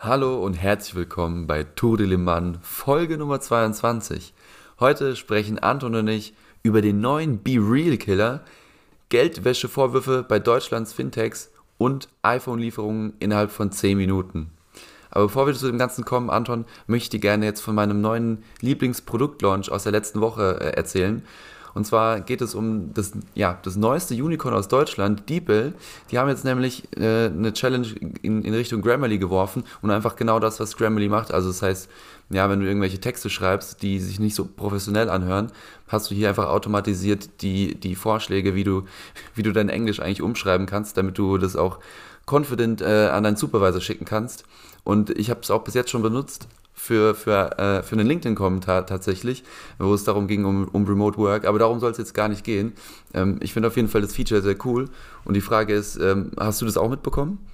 Hallo und herzlich willkommen bei Tour de Le Mans, Folge Nummer 22. Heute sprechen Anton und ich über den neuen Be Real Killer, Geldwäschevorwürfe bei Deutschlands Fintechs und iPhone-Lieferungen innerhalb von 10 Minuten. Aber bevor wir zu dem Ganzen kommen, Anton, möchte ich dir gerne jetzt von meinem neuen Lieblingsproduktlaunch aus der letzten Woche äh, erzählen. Und zwar geht es um das, ja, das neueste Unicorn aus Deutschland, DeepL. Die haben jetzt nämlich äh, eine Challenge in, in Richtung Grammarly geworfen und einfach genau das, was Grammarly macht. Also das heißt, ja, wenn du irgendwelche Texte schreibst, die sich nicht so professionell anhören, hast du hier einfach automatisiert die, die Vorschläge, wie du, wie du dein Englisch eigentlich umschreiben kannst, damit du das auch confident äh, an deinen Supervisor schicken kannst. Und ich habe es auch bis jetzt schon benutzt für, für, äh, für einen LinkedIn-Kommentar tatsächlich, wo es darum ging, um, um Remote Work. Aber darum soll es jetzt gar nicht gehen. Ähm, ich finde auf jeden Fall das Feature sehr cool. Und die Frage ist, ähm, hast du das auch mitbekommen?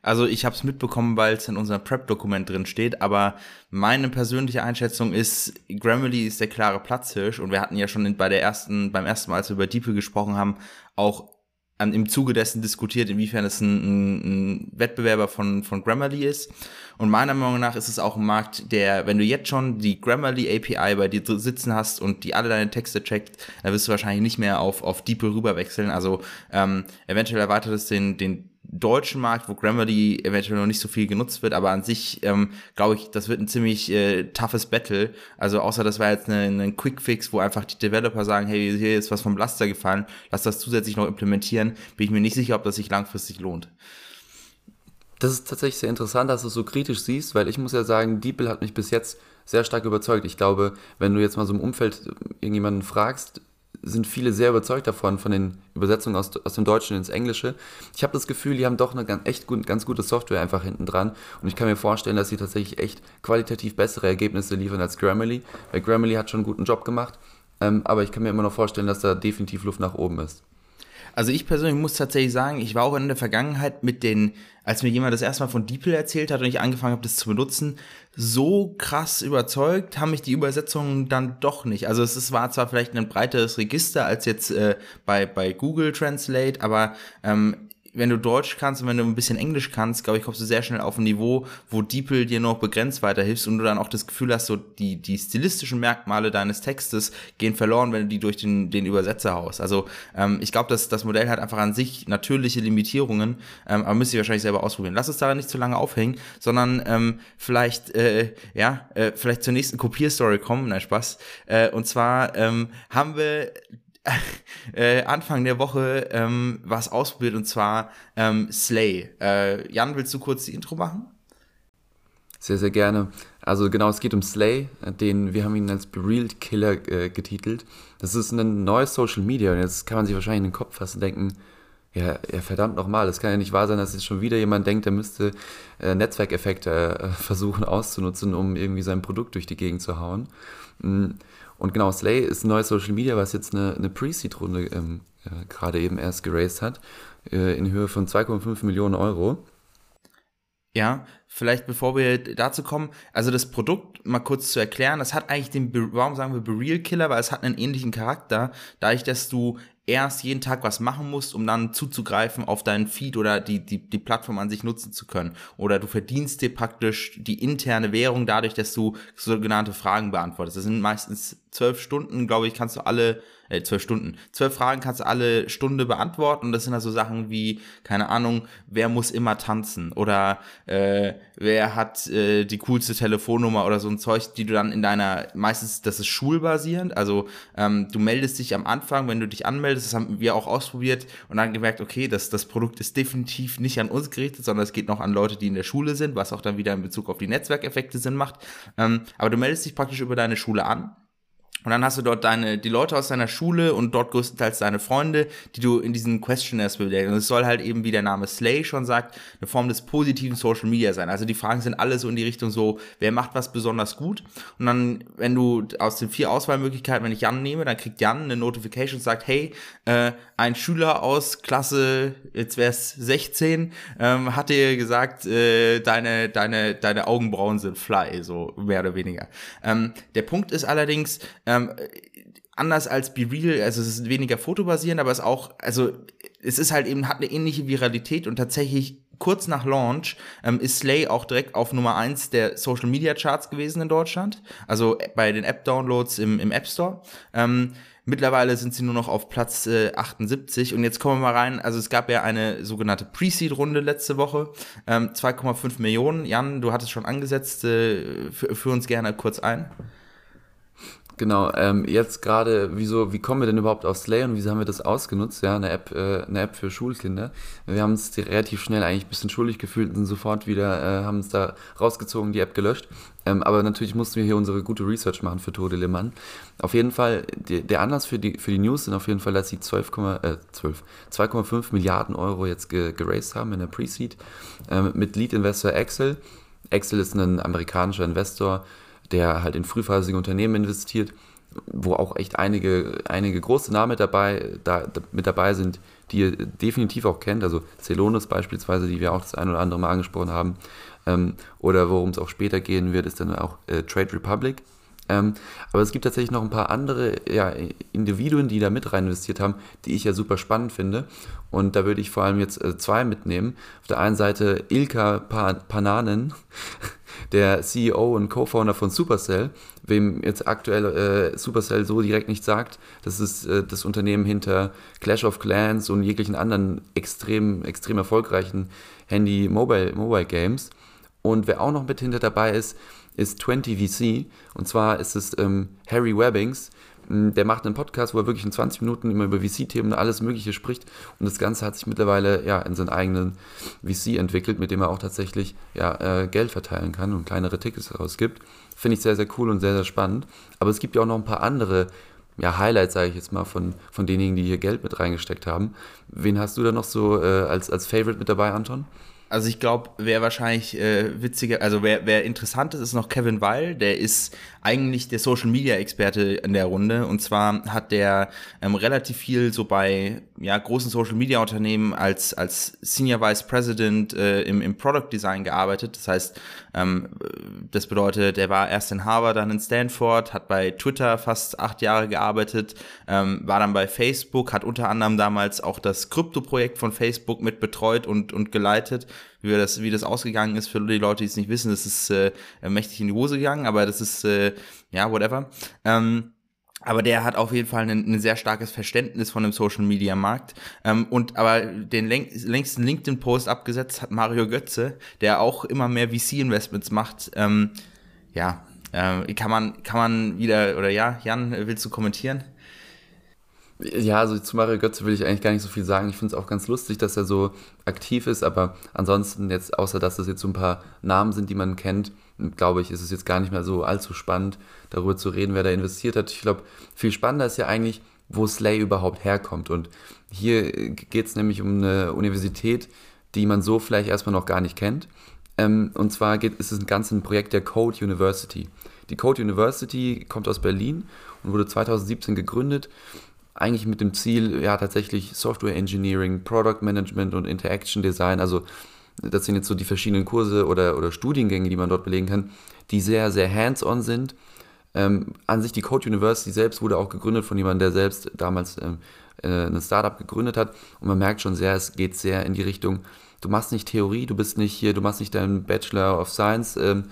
Also ich habe es mitbekommen, weil es in unserem Prep-Dokument drin steht, aber meine persönliche Einschätzung ist, Grammarly ist der klare Platzhirsch und wir hatten ja schon bei der ersten, beim ersten Mal, als wir über DeepL gesprochen haben, auch im Zuge dessen diskutiert, inwiefern es ein, ein, ein, Wettbewerber von, von Grammarly ist. Und meiner Meinung nach ist es auch ein Markt, der, wenn du jetzt schon die Grammarly API bei dir sitzen hast und die alle deine Texte checkt, dann wirst du wahrscheinlich nicht mehr auf, auf DeepL rüberwechseln. Also ähm, eventuell erweitert es den, den deutschen Markt, wo Grammarly eventuell noch nicht so viel genutzt wird, aber an sich ähm, glaube ich, das wird ein ziemlich äh, toughes Battle. Also außer das war jetzt ein eine Quick-Fix, wo einfach die Developer sagen, hey, hier ist was vom Laster gefallen, lass das zusätzlich noch implementieren, bin ich mir nicht sicher, ob das sich langfristig lohnt. Das ist tatsächlich sehr interessant, dass du es so kritisch siehst, weil ich muss ja sagen, DeepL hat mich bis jetzt sehr stark überzeugt. Ich glaube, wenn du jetzt mal so im Umfeld irgendjemanden fragst, sind viele sehr überzeugt davon, von den Übersetzungen aus, aus dem Deutschen ins Englische. Ich habe das Gefühl, die haben doch eine ganz, echt gut, ganz gute Software einfach hinten dran. Und ich kann mir vorstellen, dass sie tatsächlich echt qualitativ bessere Ergebnisse liefern als Grammarly. Weil Grammarly hat schon einen guten Job gemacht. Ähm, aber ich kann mir immer noch vorstellen, dass da definitiv Luft nach oben ist. Also ich persönlich muss tatsächlich sagen, ich war auch in der Vergangenheit mit den, als mir jemand das erstmal von DeepL erzählt hat und ich angefangen habe, das zu benutzen, so krass überzeugt haben mich die Übersetzungen dann doch nicht. Also es war zwar vielleicht ein breiteres Register als jetzt äh, bei, bei Google Translate, aber ähm, wenn du Deutsch kannst und wenn du ein bisschen Englisch kannst, glaube ich, kommst du sehr schnell auf ein Niveau, wo DeepL dir noch begrenzt weiterhilfst und du dann auch das Gefühl hast, so die, die stilistischen Merkmale deines Textes gehen verloren, wenn du die durch den, den Übersetzer haust. Also ähm, ich glaube, dass das Modell hat einfach an sich natürliche Limitierungen, ähm, aber müsst ihr wahrscheinlich selber ausprobieren. Lass uns daran nicht zu lange aufhängen, sondern ähm, vielleicht, äh, ja, äh, vielleicht zur nächsten Kopierstory kommen, nein, Spaß. Äh, und zwar ähm, haben wir äh, Anfang der Woche ähm, was ausprobiert und zwar ähm, Slay. Äh, Jan, willst du kurz die Intro machen? Sehr, sehr gerne. Also genau, es geht um Slay, den wir haben ihn als Berealed Killer äh, getitelt. Das ist ein neues Social Media und jetzt kann man sich wahrscheinlich in den Kopf fassen und denken, ja, ja verdammt nochmal, es kann ja nicht wahr sein, dass jetzt schon wieder jemand denkt, der müsste äh, Netzwerkeffekte äh, versuchen auszunutzen, um irgendwie sein Produkt durch die Gegend zu hauen. Mhm. Und genau, Slay ist ein neues Social Media, was jetzt eine, eine Pre-Seed-Runde ähm, äh, gerade eben erst geraced hat, äh, in Höhe von 2,5 Millionen Euro. Ja, vielleicht bevor wir dazu kommen, also das Produkt mal kurz zu erklären, das hat eigentlich den, warum sagen wir Bereal Killer, weil es hat einen ähnlichen Charakter, dadurch, dass du erst jeden Tag was machen musst, um dann zuzugreifen auf deinen Feed oder die, die, die Plattform an sich nutzen zu können. Oder du verdienst dir praktisch die interne Währung dadurch, dass du sogenannte Fragen beantwortest. Das sind meistens zwölf Stunden, glaube ich, kannst du alle äh, zwölf Stunden. Zwölf Fragen kannst du alle Stunde beantworten und das sind also Sachen wie, keine Ahnung, wer muss immer tanzen oder äh, wer hat äh, die coolste Telefonnummer oder so ein Zeug, die du dann in deiner, meistens, das ist schulbasierend, also ähm, du meldest dich am Anfang, wenn du dich anmeldest, das haben wir auch ausprobiert und dann gemerkt, okay, das, das Produkt ist definitiv nicht an uns gerichtet, sondern es geht noch an Leute, die in der Schule sind, was auch dann wieder in Bezug auf die Netzwerkeffekte Sinn macht. Ähm, aber du meldest dich praktisch über deine Schule an und dann hast du dort deine, die Leute aus deiner Schule und dort größtenteils deine Freunde, die du in diesen Questionnaires bewegst. Und es soll halt eben, wie der Name Slay schon sagt, eine Form des positiven Social Media sein. Also die Fragen sind alle so in die Richtung so, wer macht was besonders gut? Und dann, wenn du aus den vier Auswahlmöglichkeiten, wenn ich Jan nehme, dann kriegt Jan eine Notification und sagt, hey, äh, ein Schüler aus Klasse, jetzt wär's 16, ähm, hat dir gesagt, äh, deine, deine, deine Augenbrauen sind fly, so mehr oder weniger. Ähm, der Punkt ist allerdings, ähm, anders als Be Real, also es ist weniger fotobasierend, aber es ist auch, also es ist halt eben, hat eine ähnliche Viralität und tatsächlich kurz nach Launch ähm, ist Slay auch direkt auf Nummer 1 der Social Media Charts gewesen in Deutschland. Also bei den App-Downloads im, im App Store. Ähm, Mittlerweile sind sie nur noch auf Platz äh, 78 und jetzt kommen wir mal rein. Also es gab ja eine sogenannte Pre-Seed-Runde letzte Woche, ähm, 2,5 Millionen. Jan, du hattest schon angesetzt, äh, führ uns gerne kurz ein. Genau, ähm, jetzt gerade, wieso, wie kommen wir denn überhaupt auf Slay und wieso haben wir das ausgenutzt? Ja, eine App, äh, eine App für Schulkinder. Wir haben uns relativ schnell eigentlich ein bisschen schuldig gefühlt und sind sofort wieder, äh, haben uns da rausgezogen, die App gelöscht. Ähm, aber natürlich mussten wir hier unsere gute Research machen für Tode Lehmann. Auf jeden Fall, die, der Anlass für die, für die News sind auf jeden Fall, dass sie 12, äh, 12 2,5 Milliarden Euro jetzt ge, geraced haben in der Pre-Seed ähm, mit Lead-Investor Excel. Excel ist ein amerikanischer Investor, der halt in frühphasige Unternehmen investiert, wo auch echt einige, einige große Namen dabei, da, mit dabei sind, die ihr definitiv auch kennt. Also Celonis beispielsweise, die wir auch das ein oder andere Mal angesprochen haben. Ähm, oder worum es auch später gehen wird, ist dann auch äh, Trade Republic. Ähm, aber es gibt tatsächlich noch ein paar andere ja, Individuen, die da mit rein investiert haben, die ich ja super spannend finde. Und da würde ich vor allem jetzt äh, zwei mitnehmen. Auf der einen Seite Ilka pa Pananen, der CEO und Co-Founder von Supercell, wem jetzt aktuell äh, Supercell so direkt nicht sagt, das ist äh, das Unternehmen hinter Clash of Clans und jeglichen anderen extrem, extrem erfolgreichen Handy-Mobile-Games. Und wer auch noch mit hinter dabei ist, ist 20VC. Und zwar ist es ähm, Harry Webbings. Der macht einen Podcast, wo er wirklich in 20 Minuten immer über VC-Themen und alles Mögliche spricht. Und das Ganze hat sich mittlerweile ja in seinen eigenen VC entwickelt, mit dem er auch tatsächlich ja, äh, Geld verteilen kann und kleinere Tickets herausgibt. Finde ich sehr, sehr cool und sehr, sehr spannend. Aber es gibt ja auch noch ein paar andere ja, Highlights, sage ich jetzt mal, von, von denjenigen, die hier Geld mit reingesteckt haben. Wen hast du da noch so äh, als, als Favorite mit dabei, Anton? Also ich glaube, wer wahrscheinlich äh, witziger, also wer, wer interessant ist, ist noch Kevin Weil. Der ist eigentlich der Social Media Experte in der Runde. Und zwar hat der ähm, relativ viel so bei ja, großen Social Media Unternehmen als, als Senior Vice President äh, im, im Product Design gearbeitet. Das heißt, ähm, das bedeutet, er war erst in Harvard, dann in Stanford, hat bei Twitter fast acht Jahre gearbeitet, ähm, war dann bei Facebook, hat unter anderem damals auch das Krypto-Projekt von Facebook mit betreut und, und geleitet wie das, wie das ausgegangen ist für die Leute, die es nicht wissen, das ist äh, mächtig in die Hose gegangen, aber das ist, äh, ja, whatever. Ähm, aber der hat auf jeden Fall ein, ein, sehr starkes Verständnis von dem Social Media Markt. Ähm, und aber den längsten LinkedIn-Post abgesetzt hat Mario Götze, der auch immer mehr VC-Investments macht. Ähm, ja, äh, kann man, kann man wieder, oder ja, Jan, willst du kommentieren? Ja, also zu Mario Götze will ich eigentlich gar nicht so viel sagen. Ich finde es auch ganz lustig, dass er so aktiv ist, aber ansonsten jetzt, außer dass es jetzt so ein paar Namen sind, die man kennt, glaube ich, ist es jetzt gar nicht mehr so allzu spannend, darüber zu reden, wer da investiert hat. Ich glaube, viel spannender ist ja eigentlich, wo Slay überhaupt herkommt. Und hier geht es nämlich um eine Universität, die man so vielleicht erstmal noch gar nicht kennt. Ähm, und zwar geht, ist es ein ganzes Projekt der Code University. Die Code University kommt aus Berlin und wurde 2017 gegründet eigentlich mit dem Ziel, ja, tatsächlich Software Engineering, Product Management und Interaction Design, also das sind jetzt so die verschiedenen Kurse oder, oder Studiengänge, die man dort belegen kann, die sehr, sehr hands-on sind. Ähm, an sich die Code University selbst wurde auch gegründet von jemandem, der selbst damals ähm, äh, ein Startup gegründet hat. Und man merkt schon sehr, es geht sehr in die Richtung, du machst nicht Theorie, du bist nicht hier, du machst nicht deinen Bachelor of Science ähm,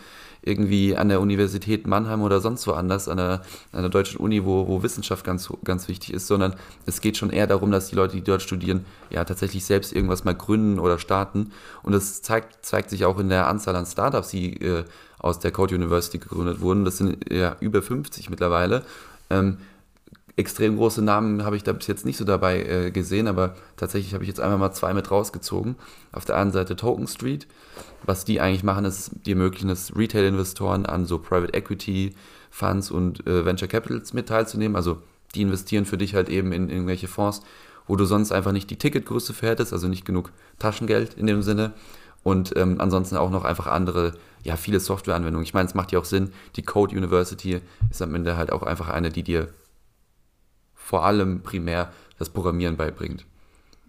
irgendwie an der Universität Mannheim oder sonst woanders, an der, an der deutschen Uni, wo, wo Wissenschaft ganz, ganz wichtig ist, sondern es geht schon eher darum, dass die Leute, die dort studieren, ja tatsächlich selbst irgendwas mal gründen oder starten. Und das zeigt, zeigt sich auch in der Anzahl an Startups, die äh, aus der Code University gegründet wurden. Das sind ja über 50 mittlerweile. Ähm, extrem große Namen habe ich da bis jetzt nicht so dabei äh, gesehen, aber tatsächlich habe ich jetzt einmal mal zwei mit rausgezogen. Auf der einen Seite Token Street. Was die eigentlich machen, ist, die ermöglichen es Retail-Investoren an so Private Equity Funds und äh, Venture Capitals mit teilzunehmen. Also die investieren für dich halt eben in, in irgendwelche Fonds, wo du sonst einfach nicht die Ticketgröße für hättest, also nicht genug Taschengeld in dem Sinne. Und ähm, ansonsten auch noch einfach andere, ja, viele Softwareanwendungen. Ich meine, es macht ja auch Sinn, die Code University ist am Ende halt auch einfach eine, die dir vor allem primär das Programmieren beibringt.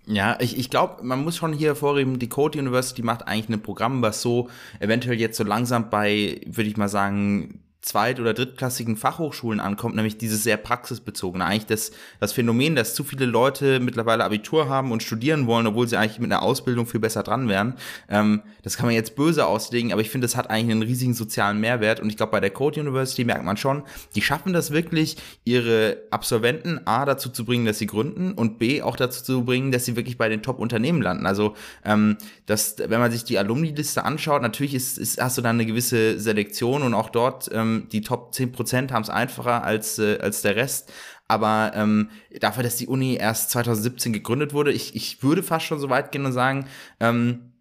Ja, ich, ich glaube, man muss schon hier hervorheben, die Code University macht eigentlich ein Programm, was so eventuell jetzt so langsam bei, würde ich mal sagen, zweit- oder drittklassigen Fachhochschulen ankommt, nämlich dieses sehr praxisbezogene. Eigentlich das, das Phänomen, dass zu viele Leute mittlerweile Abitur haben und studieren wollen, obwohl sie eigentlich mit einer Ausbildung viel besser dran wären. Ähm, das kann man jetzt böse auslegen, aber ich finde, das hat eigentlich einen riesigen sozialen Mehrwert. Und ich glaube, bei der Code University merkt man schon, die schaffen das wirklich, ihre Absolventen A dazu zu bringen, dass sie gründen und B auch dazu zu bringen, dass sie wirklich bei den Top-Unternehmen landen. Also ähm, das, wenn man sich die Alumni-Liste anschaut, natürlich ist, ist, hast du dann eine gewisse Selektion und auch dort ähm, ähm, die Top 10% haben es einfacher als, äh, als der Rest. Aber ähm, dafür, dass die Uni erst 2017 gegründet wurde, ich, ich würde fast schon so weit gehen und sagen, ähm,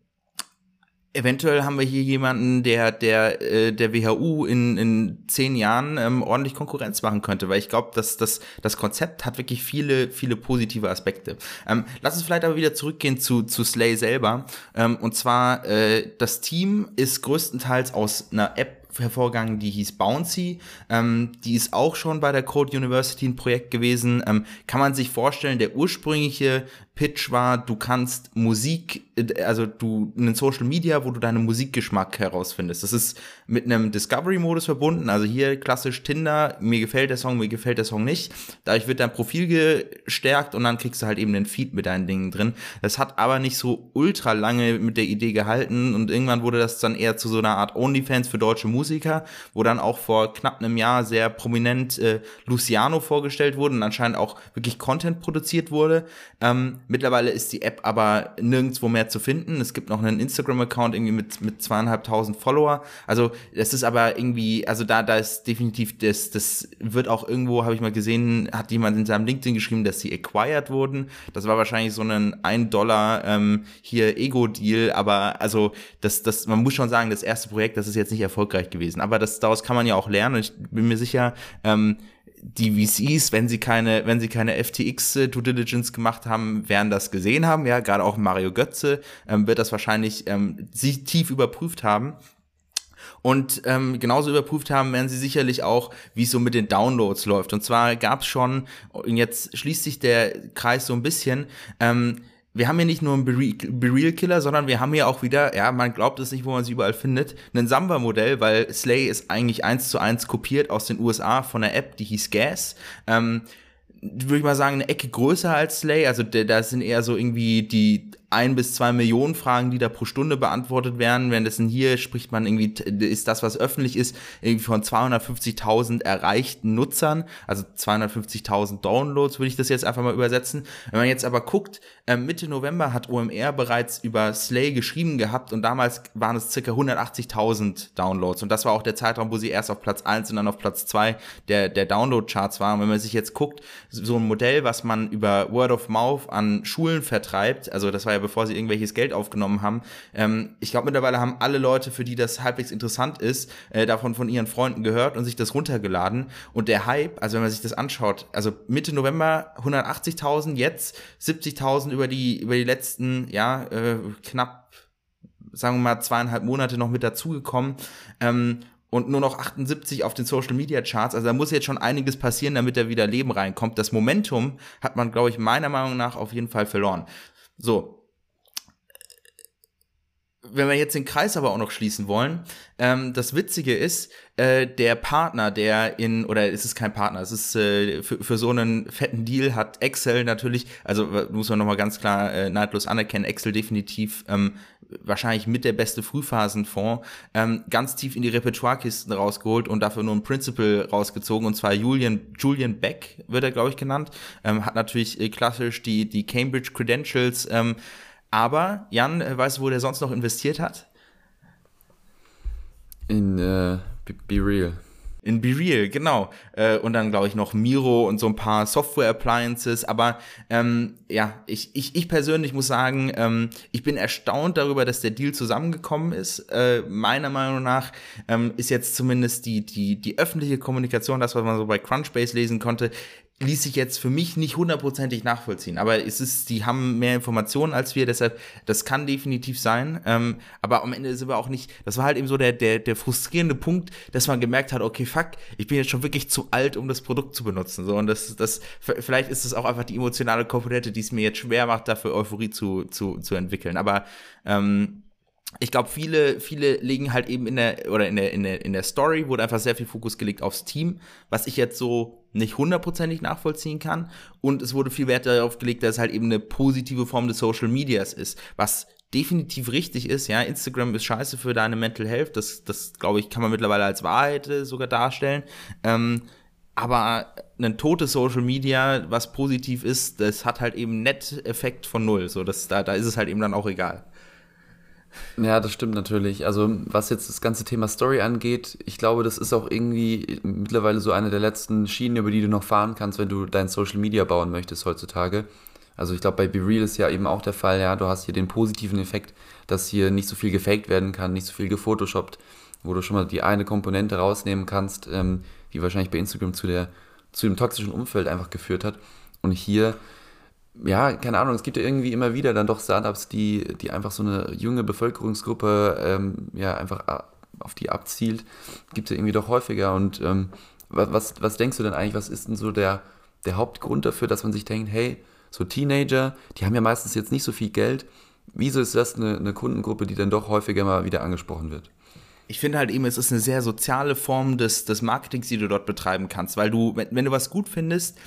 Eventuell haben wir hier jemanden, der der äh, der WHU in, in zehn Jahren ähm, ordentlich Konkurrenz machen könnte, weil ich glaube, dass das das Konzept hat wirklich viele viele positive Aspekte. Ähm, lass uns vielleicht aber wieder zurückgehen zu zu Slay selber. Ähm, und zwar äh, das Team ist größtenteils aus einer App hervorgegangen, die hieß Bouncy. Ähm, die ist auch schon bei der Code University ein Projekt gewesen. Ähm, kann man sich vorstellen, der ursprüngliche Pitch war, du kannst Musik, äh, also du einen Social Media, wo du deinen Musikgeschmack herausfindest. Das ist mit einem Discovery-Modus verbunden. Also hier klassisch Tinder, mir gefällt der Song, mir gefällt der Song nicht. Dadurch wird dein Profil gestärkt und dann kriegst du halt eben den Feed mit deinen Dingen drin. Das hat aber nicht so ultra lange mit der Idee gehalten und irgendwann wurde das dann eher zu so einer Art OnlyFans für deutsche Musiker, wo dann auch vor knapp einem Jahr sehr prominent äh, Luciano vorgestellt wurde und anscheinend auch wirklich Content produziert wurde. Ähm, Mittlerweile ist die App aber nirgendwo mehr zu finden. Es gibt noch einen Instagram-Account irgendwie mit, mit zweieinhalbtausend Follower. Also das ist aber irgendwie, also da, da ist definitiv, das, das wird auch irgendwo, habe ich mal gesehen, hat jemand in seinem LinkedIn geschrieben, dass sie acquired wurden. Das war wahrscheinlich so ein 1 Dollar ähm, hier Ego-Deal, aber also das, das, man muss schon sagen, das erste Projekt, das ist jetzt nicht erfolgreich gewesen. Aber das, daraus kann man ja auch lernen. Und ich bin mir sicher, ähm, die VCs, wenn sie keine, wenn sie keine FTX äh, Due Diligence gemacht haben, werden das gesehen haben. Ja, gerade auch Mario Götze ähm, wird das wahrscheinlich ähm, sie tief überprüft haben. Und ähm, genauso überprüft haben werden sie sicherlich auch, wie es so mit den Downloads läuft. Und zwar gab es schon, und jetzt schließt sich der Kreis so ein bisschen, ähm, wir haben hier nicht nur einen Bereal-Killer, sondern wir haben hier auch wieder, ja, man glaubt es nicht, wo man sie überall findet, ein Samba-Modell, weil Slay ist eigentlich eins zu eins kopiert aus den USA von einer App, die hieß Gas. Ähm, würde ich mal sagen, eine Ecke größer als Slay. Also da sind eher so irgendwie die ein bis zwei Millionen Fragen, die da pro Stunde beantwortet werden. Währenddessen hier spricht man irgendwie, ist das, was öffentlich ist, irgendwie von 250.000 erreichten Nutzern, also 250.000 Downloads, würde ich das jetzt einfach mal übersetzen. Wenn man jetzt aber guckt, äh, Mitte November hat OMR bereits über Slay geschrieben gehabt und damals waren es circa 180.000 Downloads. Und das war auch der Zeitraum, wo sie erst auf Platz 1 und dann auf Platz 2 der, der Download-Charts waren. Wenn man sich jetzt guckt, so ein Modell, was man über Word of Mouth an Schulen vertreibt, also das war ja bevor sie irgendwelches Geld aufgenommen haben. Ähm, ich glaube, mittlerweile haben alle Leute, für die das halbwegs interessant ist, äh, davon von ihren Freunden gehört und sich das runtergeladen. Und der Hype, also wenn man sich das anschaut, also Mitte November 180.000, jetzt 70.000 über die, über die letzten, ja, äh, knapp, sagen wir mal, zweieinhalb Monate noch mit dazugekommen. Ähm, und nur noch 78 auf den Social Media Charts. Also da muss jetzt schon einiges passieren, damit da wieder Leben reinkommt. Das Momentum hat man, glaube ich, meiner Meinung nach auf jeden Fall verloren. So, wenn wir jetzt den Kreis aber auch noch schließen wollen, ähm, das Witzige ist, äh, der Partner, der in, oder es ist kein Partner, es ist äh, für, für so einen fetten Deal hat Excel natürlich, also muss man nochmal ganz klar äh, neidlos anerkennen, Excel definitiv ähm, wahrscheinlich mit der beste Frühphasenfonds, ähm, ganz tief in die Repertoirekisten rausgeholt und dafür nur ein Principal rausgezogen, und zwar Julian, Julian Beck wird er, glaube ich, genannt, ähm, hat natürlich äh, klassisch die, die Cambridge Credentials, ähm, aber Jan, äh, weißt du, wo der sonst noch investiert hat? In äh, Be, Be Real. In Be Real, genau. Äh, und dann, glaube ich, noch Miro und so ein paar Software-Appliances. Aber ähm, ja, ich, ich, ich persönlich muss sagen, ähm, ich bin erstaunt darüber, dass der Deal zusammengekommen ist. Äh, meiner Meinung nach ähm, ist jetzt zumindest die, die, die öffentliche Kommunikation, das, was man so bei Crunchbase lesen konnte, ließ sich jetzt für mich nicht hundertprozentig nachvollziehen. Aber es ist, die haben mehr Informationen als wir, deshalb, das kann definitiv sein. Ähm, aber am Ende sind wir auch nicht, das war halt eben so der, der, der frustrierende Punkt, dass man gemerkt hat, okay, fuck, ich bin jetzt schon wirklich zu alt, um das Produkt zu benutzen. So, und das, das, vielleicht ist es auch einfach die emotionale Komponente, die es mir jetzt schwer macht, dafür Euphorie zu, zu, zu entwickeln. Aber ähm, ich glaube, viele, viele legen halt eben in der, oder in der, in der, in der Story wurde einfach sehr viel Fokus gelegt aufs Team, was ich jetzt so nicht hundertprozentig nachvollziehen kann. Und es wurde viel Wert darauf gelegt, dass es halt eben eine positive Form des Social Medias ist, was definitiv richtig ist, ja, Instagram ist scheiße für deine Mental Health, das, das glaube ich, kann man mittlerweile als Wahrheit äh, sogar darstellen. Ähm, aber ein totes Social Media, was positiv ist, das hat halt eben Net-Effekt von null. So, das, da, da ist es halt eben dann auch egal. Ja, das stimmt natürlich. Also, was jetzt das ganze Thema Story angeht, ich glaube, das ist auch irgendwie mittlerweile so eine der letzten Schienen, über die du noch fahren kannst, wenn du dein Social Media bauen möchtest heutzutage. Also, ich glaube, bei Be Real ist ja eben auch der Fall, ja, du hast hier den positiven Effekt, dass hier nicht so viel gefaked werden kann, nicht so viel gefotoshoppt, wo du schon mal die eine Komponente rausnehmen kannst, ähm, die wahrscheinlich bei Instagram zu, der, zu dem toxischen Umfeld einfach geführt hat. Und hier ja, keine Ahnung, es gibt ja irgendwie immer wieder dann doch Startups, die, die einfach so eine junge Bevölkerungsgruppe ähm, ja einfach auf die abzielt. Gibt es ja irgendwie doch häufiger. Und ähm, was, was denkst du denn eigentlich, was ist denn so der, der Hauptgrund dafür, dass man sich denkt, hey, so Teenager, die haben ja meistens jetzt nicht so viel Geld. Wieso ist das eine, eine Kundengruppe, die dann doch häufiger mal wieder angesprochen wird? ich finde halt eben, es ist eine sehr soziale Form des, des Marketings, die du dort betreiben kannst, weil du, wenn, wenn du was gut findest,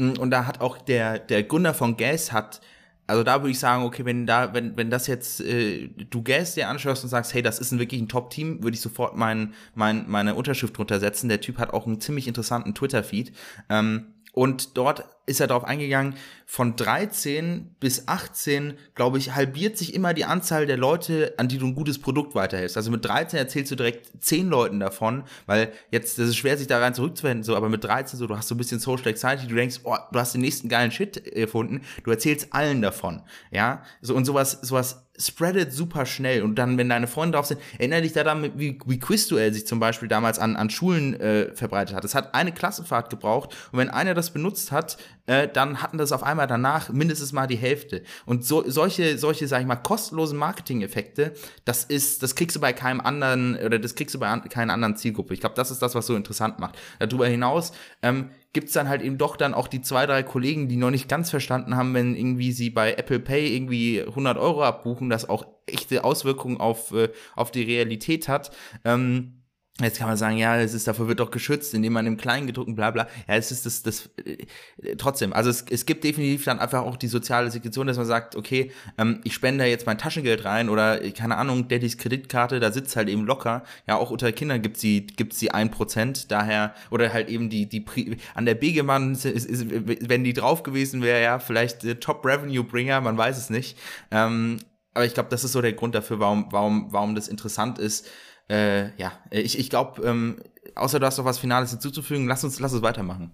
und da hat auch der, der Gründer von Gas hat, also da würde ich sagen, okay, wenn da, wenn, wenn das jetzt äh, du Gas dir anschaust und sagst, hey, das ist ein wirklich ein Top-Team, würde ich sofort mein, mein, meine Unterschrift drunter setzen. Der Typ hat auch einen ziemlich interessanten Twitter-Feed. Ähm, und dort ist er darauf eingegangen, von 13 bis 18, glaube ich, halbiert sich immer die Anzahl der Leute, an die du ein gutes Produkt weiterhältst. Also mit 13 erzählst du direkt 10 Leuten davon, weil jetzt, das ist schwer, sich da rein zurückzuwenden, so, aber mit 13 so, du hast so ein bisschen Social Anxiety, du denkst, oh, du hast den nächsten geilen Shit erfunden, du erzählst allen davon, ja, so, und sowas, sowas spreadet super schnell. Und dann, wenn deine Freunde drauf sind, erinnere dich daran, wie, wie Quizduell sich zum Beispiel damals an, an Schulen äh, verbreitet hat. Es hat eine Klassenfahrt gebraucht und wenn einer das benutzt hat, äh, dann hatten das auf einmal danach mindestens mal die Hälfte. Und so, solche, solche, sag ich mal, kostenlosen Marketing-Effekte, das ist, das kriegst du bei keinem anderen, oder das kriegst du bei an, keiner anderen Zielgruppe. Ich glaube, das ist das, was so interessant macht. Darüber hinaus, ähm, gibt es dann halt eben doch dann auch die zwei, drei Kollegen, die noch nicht ganz verstanden haben, wenn irgendwie sie bei Apple Pay irgendwie 100 Euro abbuchen, das auch echte Auswirkungen auf, äh, auf die Realität hat. Ähm, Jetzt kann man sagen, ja, es ist, dafür wird doch geschützt, indem man im Kleingedruckten bla bla. Ja, es ist das, das äh, trotzdem. Also es, es gibt definitiv dann einfach auch die soziale Situation, dass man sagt, okay, ähm, ich spende jetzt mein Taschengeld rein oder, keine Ahnung, Daddys Kreditkarte, da sitzt halt eben locker. Ja, auch unter Kindern gibt sie, gibt's die ein Prozent, daher, oder halt eben die, die, Pri an der Begemann, ist, ist, wenn die drauf gewesen wäre, ja, vielleicht äh, Top Revenue Bringer, man weiß es nicht. Ähm, aber ich glaube, das ist so der Grund dafür, warum, warum, warum das interessant ist äh, ja, ich, ich glaube, ähm, außer du hast noch was Finales hinzuzufügen, lass uns, lass uns weitermachen.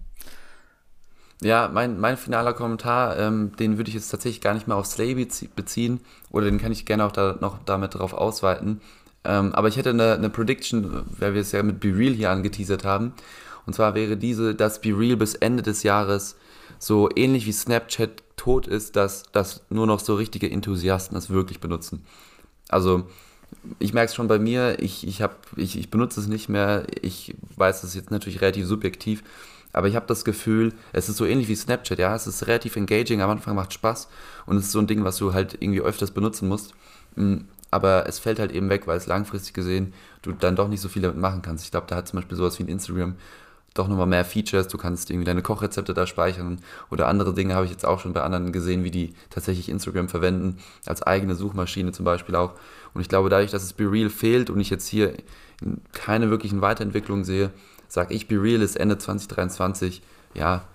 Ja, mein, mein finaler Kommentar, ähm, den würde ich jetzt tatsächlich gar nicht mehr auf Slay beziehen oder den kann ich gerne auch da noch damit drauf ausweiten. Ähm, aber ich hätte eine, eine Prediction, weil wir es ja mit Be Real hier angeteasert haben. Und zwar wäre diese, dass Be Real bis Ende des Jahres so ähnlich wie Snapchat tot ist, dass, dass nur noch so richtige Enthusiasten das wirklich benutzen. Also ich merke es schon bei mir, ich, ich, hab, ich, ich benutze es nicht mehr. Ich weiß, es ist jetzt natürlich relativ subjektiv, aber ich habe das Gefühl, es ist so ähnlich wie Snapchat, ja, es ist relativ engaging, am Anfang macht Spaß und es ist so ein Ding, was du halt irgendwie öfters benutzen musst. Mm, aber es fällt halt eben weg, weil es langfristig gesehen du dann doch nicht so viel damit machen kannst. Ich glaube, da hat zum Beispiel sowas wie ein Instagram doch nochmal mehr Features. Du kannst irgendwie deine Kochrezepte da speichern oder andere Dinge habe ich jetzt auch schon bei anderen gesehen, wie die tatsächlich Instagram verwenden, als eigene Suchmaschine zum Beispiel auch. Und ich glaube, dadurch, dass es BeReal fehlt und ich jetzt hier keine wirklichen Weiterentwicklungen sehe, sage ich, BeReal ist Ende 2023, ja,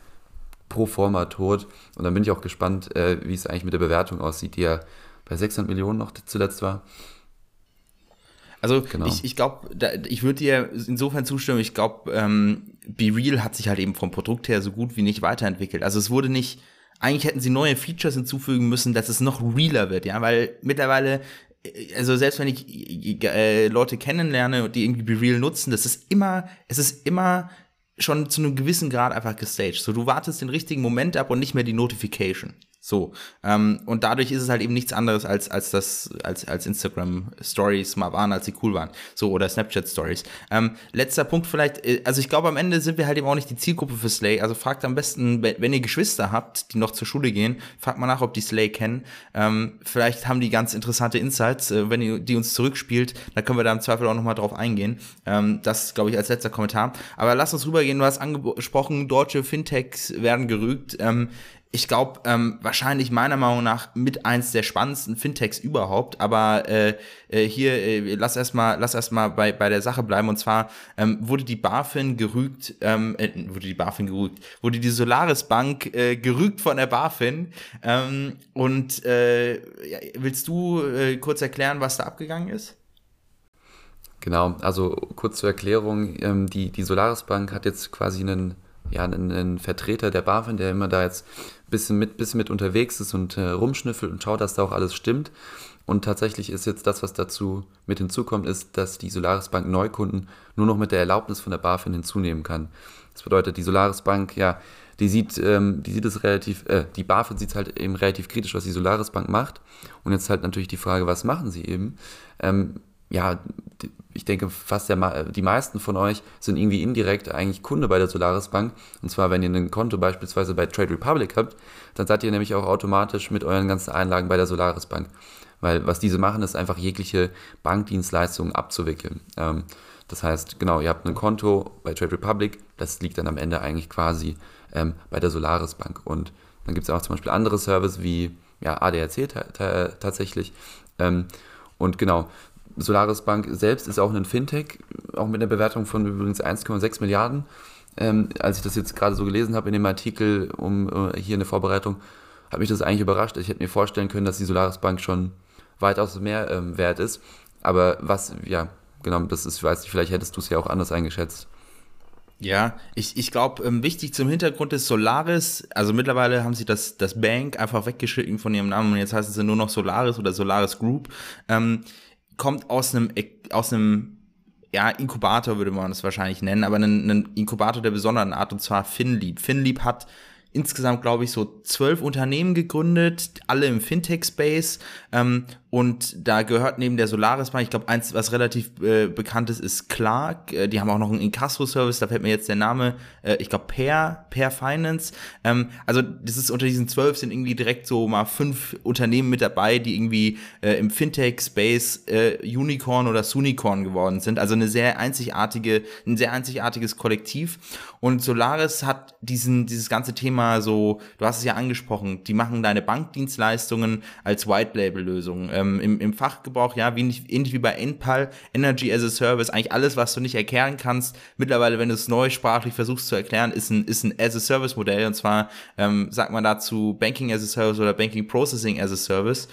pro forma tot. Und dann bin ich auch gespannt, äh, wie es eigentlich mit der Bewertung aussieht, die ja bei 600 Millionen noch zuletzt war. Also genau. ich, ich glaube, ich würde dir insofern zustimmen, ich glaube, ähm, Be Real hat sich halt eben vom Produkt her so gut wie nicht weiterentwickelt. Also es wurde nicht, eigentlich hätten sie neue Features hinzufügen müssen, dass es noch realer wird, ja, weil mittlerweile also selbst wenn ich äh, Leute kennenlerne, die irgendwie Be Real nutzen, das ist immer, es ist immer schon zu einem gewissen Grad einfach gestaged. So, du wartest den richtigen Moment ab und nicht mehr die Notification. So. Ähm, und dadurch ist es halt eben nichts anderes als, als das, als, als Instagram Stories mal waren, als sie cool waren. So, oder Snapchat Stories. Ähm, letzter Punkt vielleicht, äh, also ich glaube, am Ende sind wir halt eben auch nicht die Zielgruppe für Slay. Also fragt am besten, wenn ihr Geschwister habt, die noch zur Schule gehen, fragt mal nach, ob die Slay kennen. Ähm, vielleicht haben die ganz interessante Insights. Äh, wenn ihr die uns zurückspielt, dann können wir da im Zweifel auch nochmal drauf eingehen. Ähm, das, glaube ich, als letzter Kommentar. Aber lass uns rübergehen. Du hast angesprochen, deutsche Fintechs werden gerügt. Ähm, ich glaube, ähm, wahrscheinlich meiner Meinung nach mit eins der spannendsten Fintechs überhaupt. Aber äh, äh, hier, äh, lass erstmal lass bei, bei der Sache bleiben. Und zwar ähm, wurde die BaFin gerügt, ähm, äh, wurde die BaFin gerügt, wurde die Solaris Bank äh, gerügt von der BaFin. Ähm, und äh, willst du äh, kurz erklären, was da abgegangen ist? Genau, also kurz zur Erklärung, ähm, die, die Solaris Bank hat jetzt quasi einen ja, einen, einen, Vertreter der BaFin, der immer da jetzt bisschen mit, bisschen mit unterwegs ist und äh, rumschnüffelt und schaut, dass da auch alles stimmt. Und tatsächlich ist jetzt das, was dazu mit hinzukommt, ist, dass die Solaris Bank Neukunden nur noch mit der Erlaubnis von der BaFin hinzunehmen kann. Das bedeutet, die Solaris Bank, ja, die sieht, ähm, die sieht es relativ, äh, die BaFin sieht es halt eben relativ kritisch, was die Solaris Bank macht. Und jetzt halt natürlich die Frage, was machen sie eben? Ähm, ja, ich denke, fast der, die meisten von euch sind irgendwie indirekt eigentlich Kunde bei der Solaris Bank. Und zwar, wenn ihr ein Konto beispielsweise bei Trade Republic habt, dann seid ihr nämlich auch automatisch mit euren ganzen Einlagen bei der Solaris Bank. Weil was diese machen, ist einfach jegliche Bankdienstleistungen abzuwickeln. Ähm, das heißt, genau, ihr habt ein Konto bei Trade Republic, das liegt dann am Ende eigentlich quasi ähm, bei der Solaris Bank. Und dann gibt es auch zum Beispiel andere Services wie ja, ADAC tatsächlich. Ähm, und genau, Solaris Bank selbst ist auch ein Fintech, auch mit einer Bewertung von übrigens 1,6 Milliarden. Ähm, als ich das jetzt gerade so gelesen habe in dem Artikel um äh, hier eine Vorbereitung, hat mich das eigentlich überrascht. Ich hätte mir vorstellen können, dass die Solaris Bank schon weitaus mehr ähm, wert ist. Aber was, ja, genau, das ist, ich weiß nicht, vielleicht hättest du es ja auch anders eingeschätzt. Ja, ich, ich glaube, ähm, wichtig zum Hintergrund ist Solaris, also mittlerweile haben sie das, das Bank einfach weggeschrieben von ihrem Namen und jetzt heißt es nur noch Solaris oder Solaris Group. Ähm, kommt aus einem, aus einem ja, Inkubator würde man es wahrscheinlich nennen, aber einen, einen Inkubator der besonderen Art, und zwar Finlieb. Finlieb hat insgesamt, glaube ich, so zwölf Unternehmen gegründet, alle im Fintech-Space ähm, und da gehört neben der Solaris Bank, ich glaube, eins, was relativ äh, bekannt ist, ist Clark. Äh, die haben auch noch einen Inkasso-Service, da fällt mir jetzt der Name, äh, ich glaube, Pair, Pair Finance. Ähm, also, das ist unter diesen zwölf sind irgendwie direkt so mal fünf Unternehmen mit dabei, die irgendwie äh, im Fintech-Space äh, Unicorn oder Sunicorn geworden sind. Also eine sehr einzigartige, ein sehr einzigartiges Kollektiv. Und Solaris hat diesen, dieses ganze Thema so, du hast es ja angesprochen, die machen deine Bankdienstleistungen als White-Label-Lösung ähm, im, im Fachgebrauch, ja, wie, ähnlich wie bei NPAL, Energy as a Service, eigentlich alles, was du nicht erklären kannst. Mittlerweile, wenn du es neu sprachlich versuchst zu erklären, ist ein, ist ein as a Service Modell und zwar ähm, sagt man dazu Banking as a Service oder Banking Processing as a Service.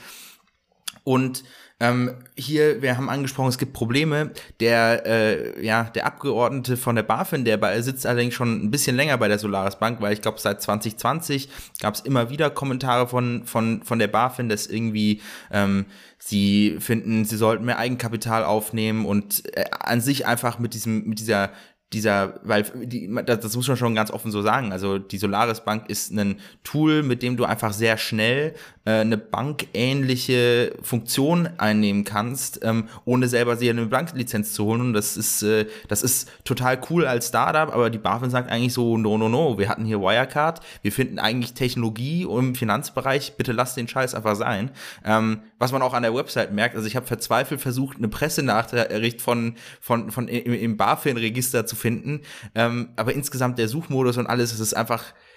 Und ähm, hier, wir haben angesprochen, es gibt Probleme. Der, äh, ja, der Abgeordnete von der BaFin, der bei, sitzt allerdings schon ein bisschen länger bei der Solaris Bank, weil ich glaube, seit 2020 gab es immer wieder Kommentare von, von, von der BaFin, dass irgendwie ähm, sie finden, sie sollten mehr Eigenkapital aufnehmen und äh, an sich einfach mit diesem, mit dieser dieser, weil die, das, das muss man schon ganz offen so sagen. Also die Solaris Bank ist ein Tool, mit dem du einfach sehr schnell eine bankähnliche Funktion einnehmen kannst, ähm, ohne selber dir eine Banklizenz zu holen. Und das ist, äh, das ist total cool als Startup, aber die BaFin sagt eigentlich so, no, no, no, wir hatten hier Wirecard, wir finden eigentlich Technologie im Finanzbereich, bitte lass den Scheiß einfach sein. Ähm, was man auch an der Website merkt, also ich habe verzweifelt versucht, eine Pressenachricht von, von, von im, im BaFin-Register zu finden. Ähm, aber insgesamt der Suchmodus und alles, es ist einfach äh,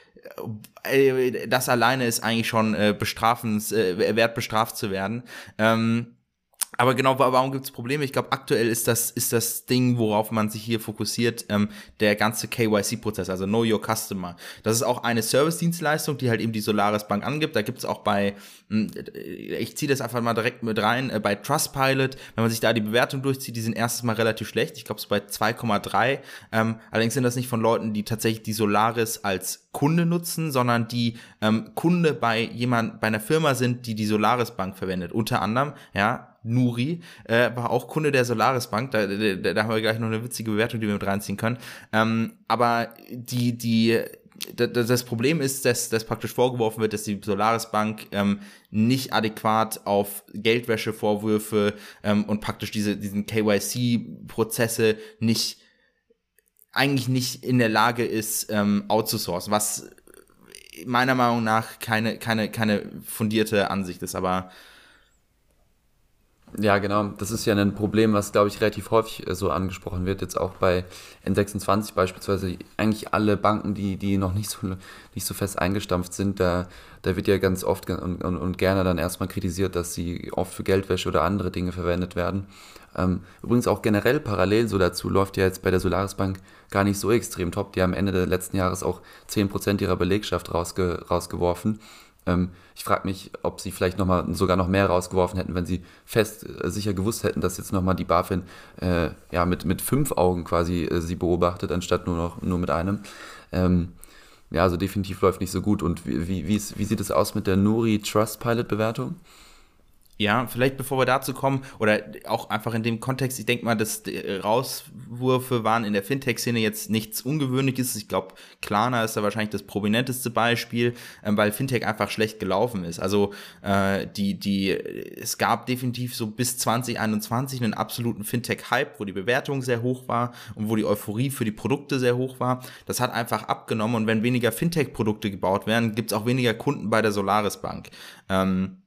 das alleine ist eigentlich schon äh, bestrafens, äh, wert bestraft zu werden. Ähm, aber genau, warum gibt es Probleme? Ich glaube, aktuell ist das, ist das Ding, worauf man sich hier fokussiert, ähm, der ganze KYC-Prozess, also Know Your Customer. Das ist auch eine Service-Dienstleistung, die halt eben die Solaris Bank angibt. Da gibt es auch bei, hm, ich ziehe das einfach mal direkt mit rein, äh, bei Trustpilot, wenn man sich da die Bewertung durchzieht, die sind erstes Mal relativ schlecht. Ich glaube, es ist bei 2,3. Ähm, allerdings sind das nicht von Leuten, die tatsächlich die Solaris als Kunde nutzen, sondern die ähm, Kunde bei jemand, bei einer Firma sind, die die Solaris Bank verwendet. Unter anderem, ja, Nuri, äh, war auch Kunde der Solaris Bank. Da, da, da haben wir gleich noch eine witzige Bewertung, die wir mit reinziehen können. Ähm, aber die, die das Problem ist, dass, dass praktisch vorgeworfen wird, dass die Solaris Bank ähm, nicht adäquat auf Geldwäschevorwürfe ähm, und praktisch diese, diesen KYC-Prozesse nicht eigentlich nicht in der Lage ist, ähm, outzusourcen, was meiner Meinung nach keine, keine, keine fundierte Ansicht ist, aber ja, genau. Das ist ja ein Problem, was, glaube ich, relativ häufig äh, so angesprochen wird. Jetzt auch bei N26 beispielsweise. Eigentlich alle Banken, die, die noch nicht so, nicht so fest eingestampft sind, da, da wird ja ganz oft und, und, und gerne dann erstmal kritisiert, dass sie oft für Geldwäsche oder andere Dinge verwendet werden. Ähm, übrigens auch generell parallel so dazu läuft ja jetzt bei der Solaris Bank gar nicht so extrem top. Die haben Ende des letzten Jahres auch 10% ihrer Belegschaft rausge, rausgeworfen. Ähm, ich frage mich, ob sie vielleicht noch mal, sogar noch mehr rausgeworfen hätten, wenn sie fest äh, sicher gewusst hätten, dass jetzt nochmal die BaFin äh, ja, mit, mit fünf Augen quasi äh, sie beobachtet, anstatt nur noch nur mit einem. Ähm, ja, also definitiv läuft nicht so gut. Und wie, wie, wie sieht es aus mit der Nuri Trustpilot Bewertung? Ja, vielleicht bevor wir dazu kommen, oder auch einfach in dem Kontext, ich denke mal, dass Rauswürfe waren in der Fintech-Szene jetzt nichts Ungewöhnliches. Ich glaube, Klarna ist da wahrscheinlich das prominenteste Beispiel, ähm, weil Fintech einfach schlecht gelaufen ist. Also äh, die, die, es gab definitiv so bis 2021 einen absoluten Fintech-Hype, wo die Bewertung sehr hoch war und wo die Euphorie für die Produkte sehr hoch war. Das hat einfach abgenommen und wenn weniger Fintech-Produkte gebaut werden, gibt es auch weniger Kunden bei der Solaris Bank. Ähm,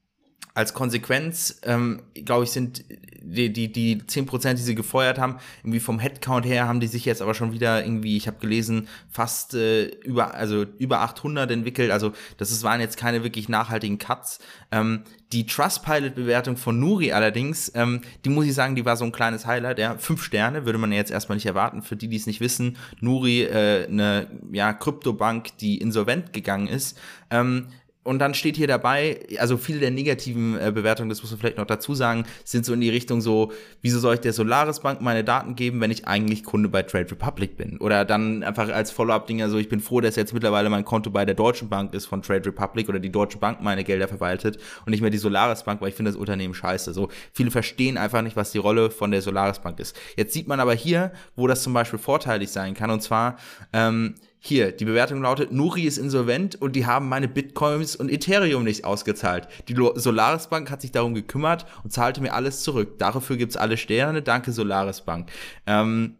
als Konsequenz, ähm, glaube ich, sind die, die, die 10%, die sie gefeuert haben, irgendwie vom Headcount her haben die sich jetzt aber schon wieder irgendwie, ich habe gelesen, fast äh, über, also über 800 entwickelt. Also das ist, waren jetzt keine wirklich nachhaltigen Cuts. Ähm, die Trustpilot-Bewertung von Nuri allerdings, ähm, die muss ich sagen, die war so ein kleines Highlight. Ja, fünf Sterne würde man jetzt erstmal nicht erwarten. Für die, die es nicht wissen, Nuri, äh, eine ja, Kryptobank, die insolvent gegangen ist. Ähm, und dann steht hier dabei, also viele der negativen äh, Bewertungen, das muss man vielleicht noch dazu sagen, sind so in die Richtung so, wieso soll ich der Solaris Bank meine Daten geben, wenn ich eigentlich Kunde bei Trade Republic bin? Oder dann einfach als Follow-up-Dinger so, ich bin froh, dass jetzt mittlerweile mein Konto bei der Deutschen Bank ist von Trade Republic oder die Deutsche Bank meine Gelder verwaltet und nicht mehr die Solaris Bank, weil ich finde das Unternehmen scheiße. So, viele verstehen einfach nicht, was die Rolle von der Solaris Bank ist. Jetzt sieht man aber hier, wo das zum Beispiel vorteilig sein kann, und zwar, ähm, hier, die Bewertung lautet, Nuri ist insolvent und die haben meine Bitcoins und Ethereum nicht ausgezahlt. Die Solaris Bank hat sich darum gekümmert und zahlte mir alles zurück. Dafür gibt's alle Sterne. Danke, Solaris Bank. Ähm,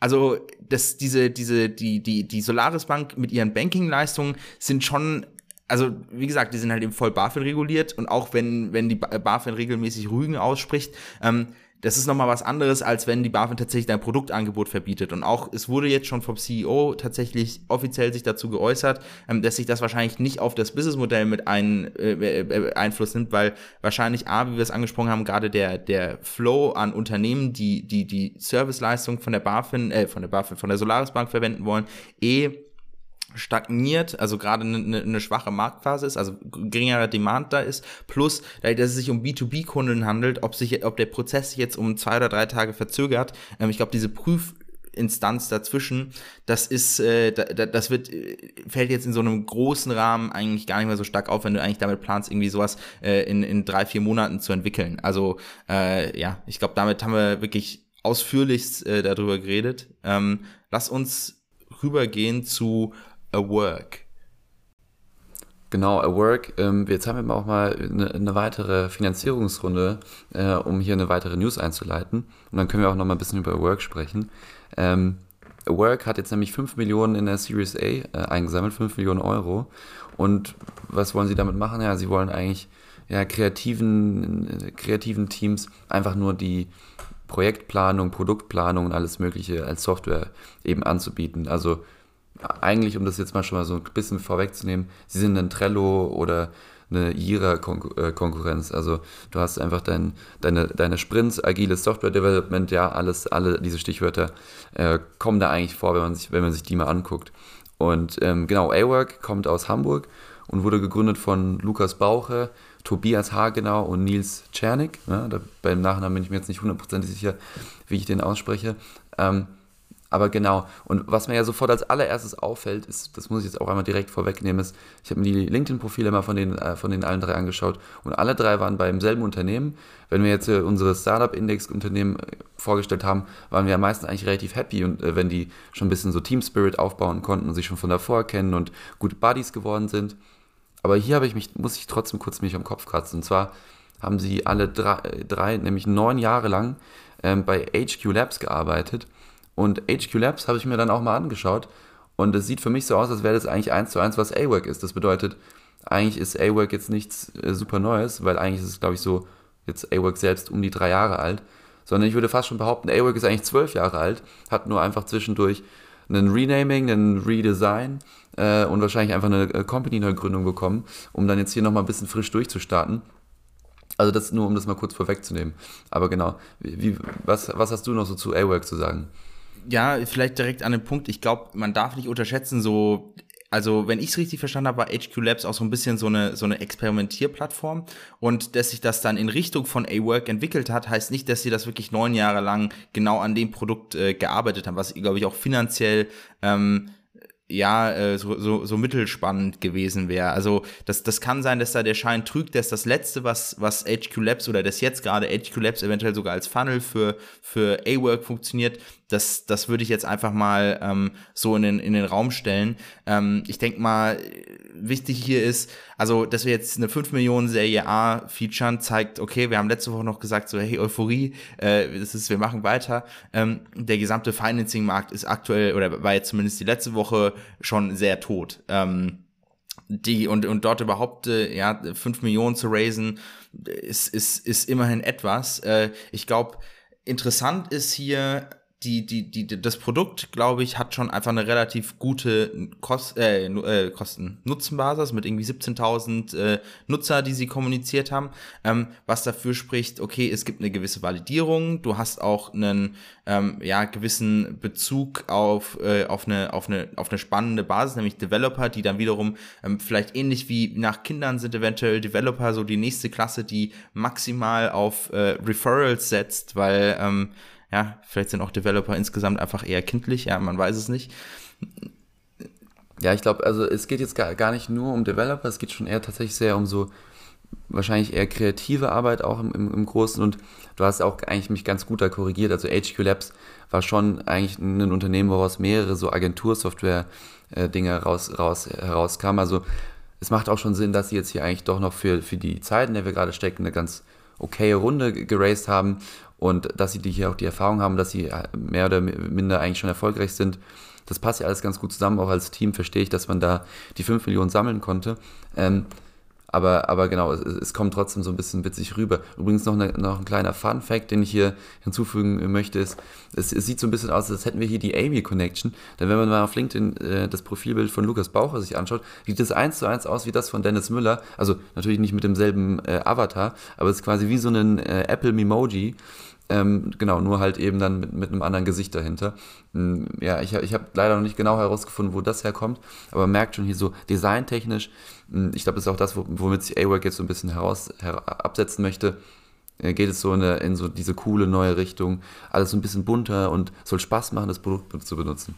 also, das, diese, diese, die, die, die Solaris Bank mit ihren Banking-Leistungen sind schon also wie gesagt, die sind halt eben voll BaFin reguliert und auch wenn, wenn die BaFin regelmäßig Rügen ausspricht, ähm, das ist nochmal was anderes, als wenn die BaFin tatsächlich dein Produktangebot verbietet. Und auch, es wurde jetzt schon vom CEO tatsächlich offiziell sich dazu geäußert, ähm, dass sich das wahrscheinlich nicht auf das Businessmodell mit ein, äh, äh, Einfluss nimmt, weil wahrscheinlich A, wie wir es angesprochen haben, gerade der, der Flow an Unternehmen, die, die, die Serviceleistung von der BaFin, äh, von der BaFin, von der Solaris Bank verwenden wollen, eh stagniert, also gerade eine, eine ne schwache Marktphase ist, also geringerer Demand da ist, plus, dass es sich um B2B-Kunden handelt, ob sich, ob der Prozess sich jetzt um zwei oder drei Tage verzögert. Ähm, ich glaube, diese Prüfinstanz dazwischen, das ist, äh, da, das wird, äh, fällt jetzt in so einem großen Rahmen eigentlich gar nicht mehr so stark auf, wenn du eigentlich damit planst, irgendwie sowas äh, in, in drei, vier Monaten zu entwickeln. Also, äh, ja, ich glaube, damit haben wir wirklich ausführlichst äh, darüber geredet. Ähm, lass uns rübergehen zu A Work. Genau, A Work. Ähm, jetzt haben wir auch mal eine, weitere Finanzierungsrunde, äh, um hier eine weitere News einzuleiten. Und dann können wir auch noch mal ein bisschen über A Work sprechen. Ähm, A Work hat jetzt nämlich 5 Millionen in der Series A äh, eingesammelt, 5 Millionen Euro. Und was wollen sie damit machen? Ja, sie wollen eigentlich ja, kreativen, kreativen Teams einfach nur die Projektplanung, Produktplanung und alles Mögliche als Software eben anzubieten. Also eigentlich, um das jetzt mal schon mal so ein bisschen vorwegzunehmen, sie sind ein Trello oder eine Jira-Konkurrenz. Also du hast einfach dein, deine, deine Sprints, agiles Software-Development, ja, alles, alle diese Stichwörter äh, kommen da eigentlich vor, wenn man sich, wenn man sich die mal anguckt. Und ähm, genau, A-Work kommt aus Hamburg und wurde gegründet von Lukas Bauche, Tobias Hagenau und Nils Czernik. Ja, da, beim Nachnamen bin ich mir jetzt nicht hundertprozentig sicher, wie ich den ausspreche. Ähm, Aber genau, und was mir ja sofort als allererstes auffällt, ist, das muss ich jetzt auch einmal direkt vorwegnehmen, ist, ich habe mir die LinkedIn-Profile mal von den, äh, von den allen drei angeschaut und alle drei waren beim selben Unternehmen. Wenn wir jetzt äh, unsere Startup-Index-Unternehmen äh, vorgestellt haben, waren wir ja meistens eigentlich relativ happy und äh, wenn die schon ein bisschen so Team-Spirit aufbauen konnten und sich schon von davor kennen und gute Buddies geworden sind. Aber hier habe ich mich, muss ich trotzdem kurz mich am Kopf kratzen. Und zwar haben sie alle drei, äh, drei nämlich neun Jahre lang ähm, bei HQ Labs gearbeitet und HQ Labs habe ich mir dann auch mal angeschaut. Und es sieht für mich so aus, als wäre das eigentlich eins zu eins, was AWAC ist. Das bedeutet, eigentlich ist AWAC jetzt nichts äh, super Neues, weil eigentlich ist es, glaube ich, so, jetzt AWAC selbst um die drei Jahre alt. Sondern ich würde fast schon behaupten, AWAC ist eigentlich zwölf Jahre alt, hat nur einfach zwischendurch einen Renaming, einen Redesign äh, und wahrscheinlich einfach eine äh, Company-Neugründung bekommen, um dann jetzt hier nochmal ein bisschen frisch durchzustarten. Also das nur, um das mal kurz vorwegzunehmen. Aber genau, wie, was, was hast du noch so zu AWAC zu sagen? Ja, vielleicht direkt an den Punkt. Ich glaube, man darf nicht unterschätzen, so also wenn ich es richtig verstanden habe, war HQ Labs auch so ein bisschen so eine, so eine Experimentierplattform und dass sich das dann in Richtung von A-Work entwickelt hat, heißt nicht, dass sie das wirklich neun Jahre lang genau an dem Produkt äh, gearbeitet haben, was, glaube ich, auch finanziell ähm, ja, äh, so, so, so mittelspannend gewesen wäre. Also das, das kann sein, dass da der Schein trügt, dass das Letzte, was, was HQ Labs oder das jetzt gerade HQ Labs eventuell sogar als Funnel für, für A-Work funktioniert, das, das würde ich jetzt einfach mal ähm, so in den, in den Raum stellen. Ähm, ich denke mal, wichtig hier ist, also, dass wir jetzt eine 5 Millionen Serie A featuren, zeigt, okay, wir haben letzte Woche noch gesagt, so, hey, Euphorie, äh, das ist, wir machen weiter. Ähm, der gesamte Financing-Markt ist aktuell, oder war jetzt zumindest die letzte Woche schon sehr tot. Ähm, die und, und dort überhaupt äh, ja 5 Millionen zu raisen, ist, ist, ist immerhin etwas. Äh, ich glaube, interessant ist hier die, die, die, das Produkt, glaube ich, hat schon einfach eine relativ gute Kost, äh, äh, Kosten-Nutzenbasis mit irgendwie 17.000 äh, Nutzer, die sie kommuniziert haben, ähm, was dafür spricht, okay, es gibt eine gewisse Validierung, du hast auch einen ähm, ja, gewissen Bezug auf, äh, auf, eine, auf, eine, auf eine spannende Basis, nämlich Developer, die dann wiederum ähm, vielleicht ähnlich wie nach Kindern sind eventuell Developer so die nächste Klasse, die maximal auf äh, Referrals setzt, weil ähm, ja, vielleicht sind auch Developer insgesamt einfach eher kindlich, ja, man weiß es nicht. Ja, ich glaube, also es geht jetzt gar, gar nicht nur um Developer, es geht schon eher tatsächlich sehr um so wahrscheinlich eher kreative Arbeit auch im, im, im Großen und du hast auch eigentlich mich ganz gut da korrigiert. Also HQ Labs war schon eigentlich ein Unternehmen, woraus mehrere so Agentursoftware-Dinge äh, raus, raus, herauskamen. Also es macht auch schon Sinn, dass sie jetzt hier eigentlich doch noch für, für die Zeit, in der wir gerade stecken, eine ganz okaye Runde geraced haben und dass sie hier auch die Erfahrung haben, dass sie mehr oder minder eigentlich schon erfolgreich sind. Das passt ja alles ganz gut zusammen. Auch als Team verstehe ich, dass man da die 5 Millionen sammeln konnte. Ähm, aber, aber genau, es, es, kommt trotzdem so ein bisschen witzig rüber. Übrigens noch, eine, noch ein kleiner Fun-Fact, den ich hier hinzufügen möchte, ist, es, es, sieht so ein bisschen aus, als hätten wir hier die Amy-Connection. Denn wenn man mal auf LinkedIn äh, das Profilbild von Lukas Baucher sich anschaut, sieht es eins zu eins aus wie das von Dennis Müller. Also natürlich nicht mit demselben äh, Avatar, aber es ist quasi wie so ein äh, Apple-Memoji. Ähm, genau, nur halt eben dann mit, mit einem anderen Gesicht dahinter. Ähm, ja, ich, ich habe leider noch nicht genau herausgefunden, wo das herkommt, aber man merkt schon hier so designtechnisch, hm, ich glaube, das ist auch das, womit sich A-Work jetzt so ein bisschen heraus, her, absetzen möchte. Äh, geht es so in, in so diese coole neue Richtung, alles so ein bisschen bunter und soll Spaß machen, das Produkt zu benutzen.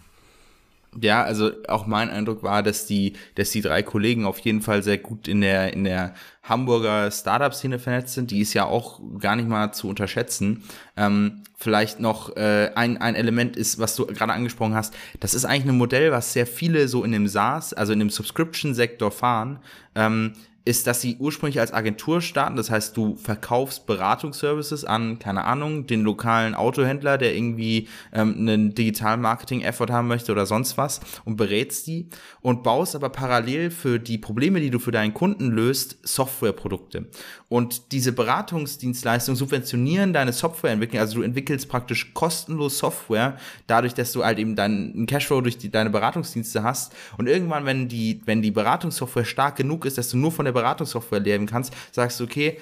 Ja, also auch mein Eindruck war, dass die, dass die drei Kollegen auf jeden Fall sehr gut in der, in der Hamburger Startup-Szene vernetzt sind. Die ist ja auch gar nicht mal zu unterschätzen. Ähm, vielleicht noch äh, ein, ein Element ist, was du gerade angesprochen hast. Das ist eigentlich ein Modell, was sehr viele so in dem SaaS, also in dem Subscription-Sektor fahren. Ähm, ist, dass sie ursprünglich als Agentur starten. Das heißt, du verkaufst Beratungsservices an, keine Ahnung, den lokalen Autohändler, der irgendwie ähm, einen digitalen Marketing-Effort haben möchte oder sonst was und berätst die und baust aber parallel für die Probleme, die du für deinen Kunden löst, Softwareprodukte. Und diese Beratungsdienstleistungen subventionieren deine Softwareentwicklung. Also du entwickelst praktisch kostenlos Software, dadurch, dass du halt eben deinen Cashflow durch die, deine Beratungsdienste hast. Und irgendwann, wenn die, wenn die Beratungssoftware stark genug ist, dass du nur von der Beratungssoftware leben kannst, sagst du, okay,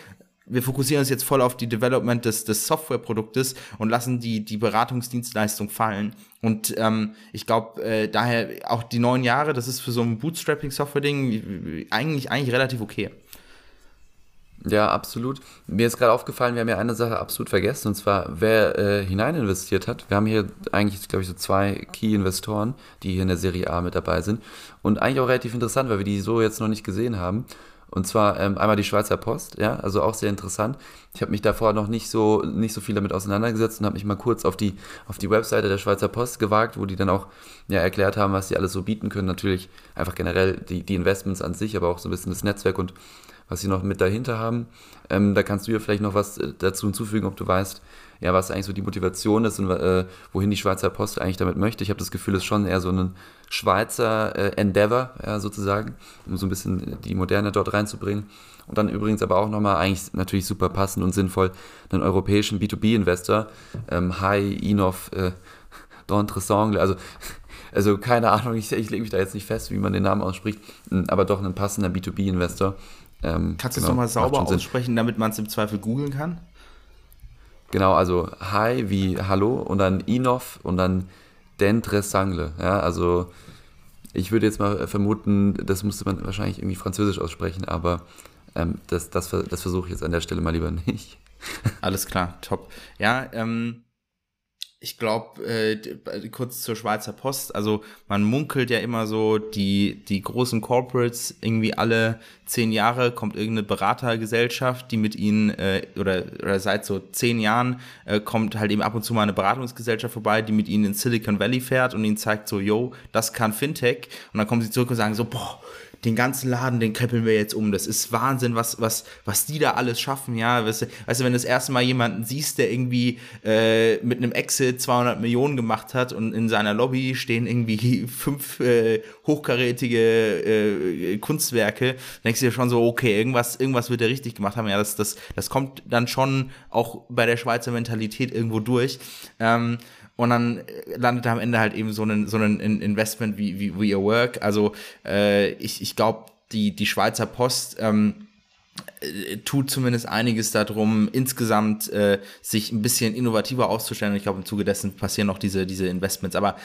wir fokussieren uns jetzt voll auf die Development des, des Softwareproduktes und lassen die, die Beratungsdienstleistung fallen. Und ähm, ich glaube, äh, daher auch die neun Jahre, das ist für so ein Bootstrapping-Software-Ding eigentlich, eigentlich relativ okay. Ja, absolut. Mir ist gerade aufgefallen, wir haben ja eine Sache absolut vergessen, und zwar, wer äh, hinein investiert hat. Wir haben hier eigentlich, glaube ich, so zwei Key-Investoren, die hier in der Serie A mit dabei sind. Und eigentlich auch relativ interessant, weil wir die so jetzt noch nicht gesehen haben. Und zwar ähm, einmal die Schweizer Post, ja, also auch sehr interessant. Ich habe mich davor noch nicht so, nicht so viel damit auseinandergesetzt und habe mich mal kurz auf die, auf die Webseite der Schweizer Post gewagt, wo die dann auch ja, erklärt haben, was sie alles so bieten können. Natürlich einfach generell die, die Investments an sich, aber auch so ein bisschen das Netzwerk und was sie noch mit dahinter haben. Ähm, da kannst du ja vielleicht noch was äh, dazu hinzufügen, ob du weißt, ja, was eigentlich so die Motivation ist und äh, wohin die Schweizer Post eigentlich damit möchte. Ich habe das Gefühl, es ist schon eher so ein Schweizer äh, Endeavor, ja, sozusagen, um so ein bisschen die Moderne dort reinzubringen. Und dann übrigens aber auch nochmal eigentlich natürlich super passend und sinnvoll einen europäischen B2B-Investor, ähm, High Inov äh, d'Entresangle, also also keine Ahnung, ich, ich lege mich da jetzt nicht fest, wie man den Namen ausspricht, aber doch ein passender B2B-Investor. Ähm, Kannst du genau, es nochmal sauber aussprechen, damit man es im Zweifel googeln kann? Genau, also Hi wie Hallo und dann Inov und dann D'Entresangle. Ja, also ich würde jetzt mal vermuten, das müsste man wahrscheinlich irgendwie französisch aussprechen, aber ähm, das, das, das versuche ich jetzt an der Stelle mal lieber nicht. Alles klar, top. Ja, ähm, ich glaube, äh, kurz zur Schweizer Post, also man munkelt ja immer so, die, die großen Corporates, irgendwie alle zehn Jahre kommt irgendeine Beratergesellschaft, die mit ihnen, äh, oder, oder seit so zehn Jahren äh, kommt halt eben ab und zu mal eine Beratungsgesellschaft vorbei, die mit ihnen in Silicon Valley fährt und ihnen zeigt so, yo, das kann Fintech. Und dann kommen sie zurück und sagen so, boah, den ganzen Laden, den krempeln wir jetzt um. Das ist Wahnsinn, was, was, was die da alles schaffen, ja. Weißt du, weißt du wenn du das erste Mal jemanden siehst, der irgendwie äh, mit einem Exit 200 Millionen gemacht hat und in seiner Lobby stehen irgendwie fünf äh, hochkarätige äh, Kunstwerke, denkst du dir schon so, okay, irgendwas, irgendwas wird er richtig gemacht haben. Ja, das, das, das kommt dann schon auch bei der Schweizer Mentalität irgendwo durch. Ähm, und dann landet am Ende halt eben so ein, so ein Investment wie, wie We Your Work. Also äh, ich, ich glaube, die, die Schweizer Post ähm, äh, tut zumindest einiges darum, insgesamt äh, sich ein bisschen innovativer auszustellen. Und ich glaube, im Zuge dessen passieren noch diese, diese Investments. Aber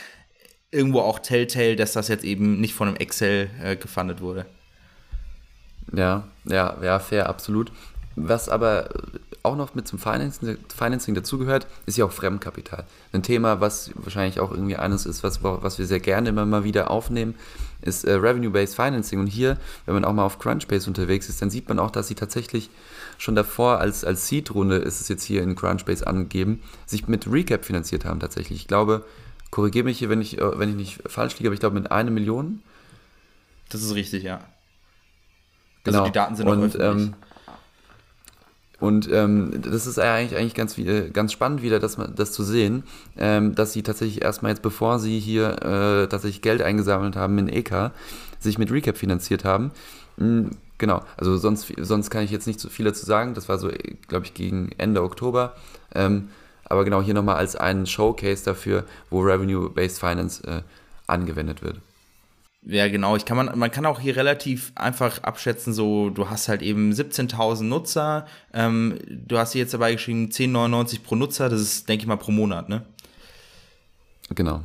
irgendwo auch Telltale, dass das jetzt eben nicht von einem Excel äh, gefundet wurde. Ja, ja, ja, fair, absolut. Was aber auch noch mit zum Financing, Financing dazugehört, ist ja auch Fremdkapital. Ein Thema, was wahrscheinlich auch irgendwie eines ist, was, was wir sehr gerne immer mal wieder aufnehmen, ist äh, Revenue-Based Financing. Und hier, wenn man auch mal auf Crunchbase unterwegs ist, dann sieht man auch, dass sie tatsächlich schon davor als, als Seed-Runde, ist es jetzt hier in Crunchbase angegeben, sich mit Recap finanziert haben tatsächlich. Ich glaube, korrigiere mich hier, wenn ich, äh, wenn ich nicht falsch liege, aber ich glaube mit einer Million. Das ist richtig, ja. Also genau. die Daten sind auch Und, öffentlich. Ähm, und ähm, das ist eigentlich, eigentlich ganz, ganz spannend wieder, das, das zu sehen, ähm, dass sie tatsächlich erstmal jetzt, bevor sie hier äh, tatsächlich Geld eingesammelt haben in EK, sich mit Recap finanziert haben. Mhm, genau, also sonst, sonst kann ich jetzt nicht so viel dazu sagen. Das war so, glaube ich, gegen Ende Oktober. Ähm, aber genau hier nochmal als ein Showcase dafür, wo Revenue-Based Finance äh, angewendet wird. Ja, genau. Ich kann man, man kann auch hier relativ einfach abschätzen, so, du hast halt eben 17.000 Nutzer, ähm, du hast hier jetzt dabei geschrieben 10,99 pro Nutzer, das ist, denke ich mal, pro Monat, ne? Genau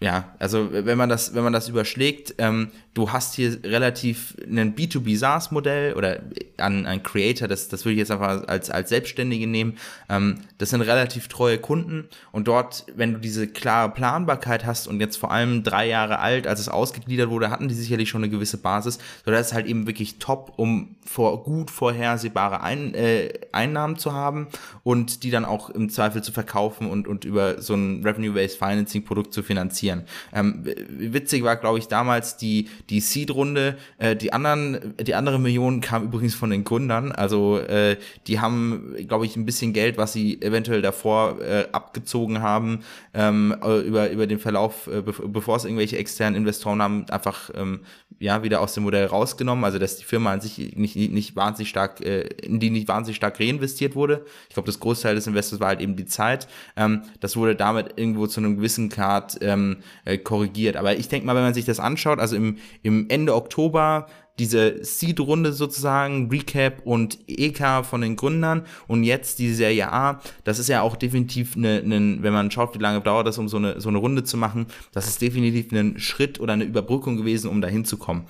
ja, also wenn man das, wenn man das überschlägt, ähm, du hast hier relativ ein B2B SaaS-Modell oder an ein Creator, das, das würde ich jetzt einfach als, als Selbstständige nehmen. Ähm, das sind relativ treue Kunden und dort, wenn du diese klare Planbarkeit hast und jetzt vor allem drei Jahre alt, als es ausgegliedert wurde, hatten die sicherlich schon eine gewisse Basis. So, das ist halt eben wirklich top, um vor, gut vorhersehbare Ein, äh, Einnahmen zu haben und die dann auch im Zweifel zu verkaufen und, und über so ein Revenue-Based Financing-Produkt zu finanzieren. Ähm, witzig war, glaube ich, damals die, die Seed-Runde. Äh, die anderen, die andere Million kam übrigens von den Gründern. Also äh, die haben, glaube ich, ein bisschen Geld, was sie eventuell davor äh, abgezogen haben, ähm, über, über den Verlauf, äh, bevor es irgendwelche externen Investoren haben, einfach ähm, ja wieder aus dem Modell rausgenommen. Also dass die Firma an sich nicht, nicht, nicht wahnsinnig stark, äh, in die nicht wahnsinnig stark reinvestiert wurde. Ich glaube, das Großteil des Investors war halt eben die Zeit. Ähm, das wurde damit irgendwo zu einem gewissen Grad ähm, äh, korrigiert. Aber ich denke mal, wenn man sich das anschaut, also im, im Ende Oktober diese Seed-Runde sozusagen, Recap und EK von den Gründern und jetzt die Serie A, das ist ja auch definitiv eine, eine, wenn man schaut, wie lange dauert das, um so eine, so eine Runde zu machen, das ist definitiv ein Schritt oder eine Überbrückung gewesen, um da hinzukommen.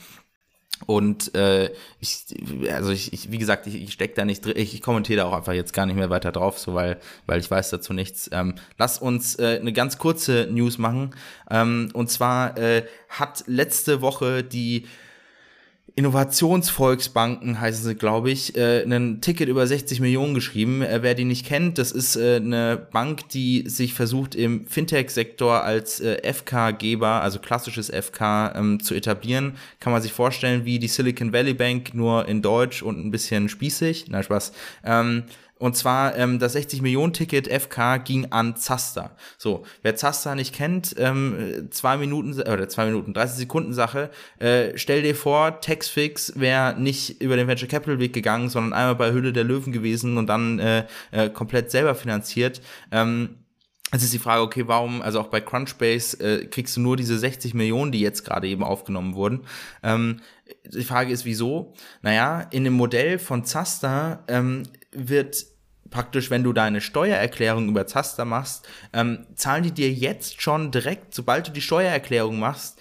Und äh, ich, also ich, ich, wie gesagt, ich, ich stecke da nicht drin, ich, ich kommentiere da auch einfach jetzt gar nicht mehr weiter drauf, so weil, weil ich weiß dazu nichts. Ähm, lass uns äh, eine ganz kurze News machen. Ähm, und zwar äh, hat letzte Woche die Innovationsvolksbanken heißen sie, glaube ich, äh, ein Ticket über 60 Millionen geschrieben. Äh, wer die nicht kennt, das ist äh, eine Bank, die sich versucht im Fintech-Sektor als äh, FK-Geber, also klassisches FK, ähm, zu etablieren. Kann man sich vorstellen wie die Silicon Valley Bank, nur in Deutsch und ein bisschen spießig. Nein, Spaß. Ähm, und zwar ähm, das 60-Millionen-Ticket FK ging an Zaster. So, wer Zaster nicht kennt, ähm, zwei Minuten oder zwei Minuten, 30 Sekunden Sache. Äh, stell dir vor, Taxfix wäre nicht über den Venture Capital Weg gegangen, sondern einmal bei Hülle der Löwen gewesen und dann äh, äh, komplett selber finanziert. Ähm, es ist die Frage, okay, warum, also auch bei Crunchbase äh, kriegst du nur diese 60 Millionen, die jetzt gerade eben aufgenommen wurden. Ähm, die Frage ist, wieso? Naja, in dem Modell von Zaster ähm, wird praktisch, wenn du deine Steuererklärung über Zaster machst, ähm, zahlen die dir jetzt schon direkt, sobald du die Steuererklärung machst,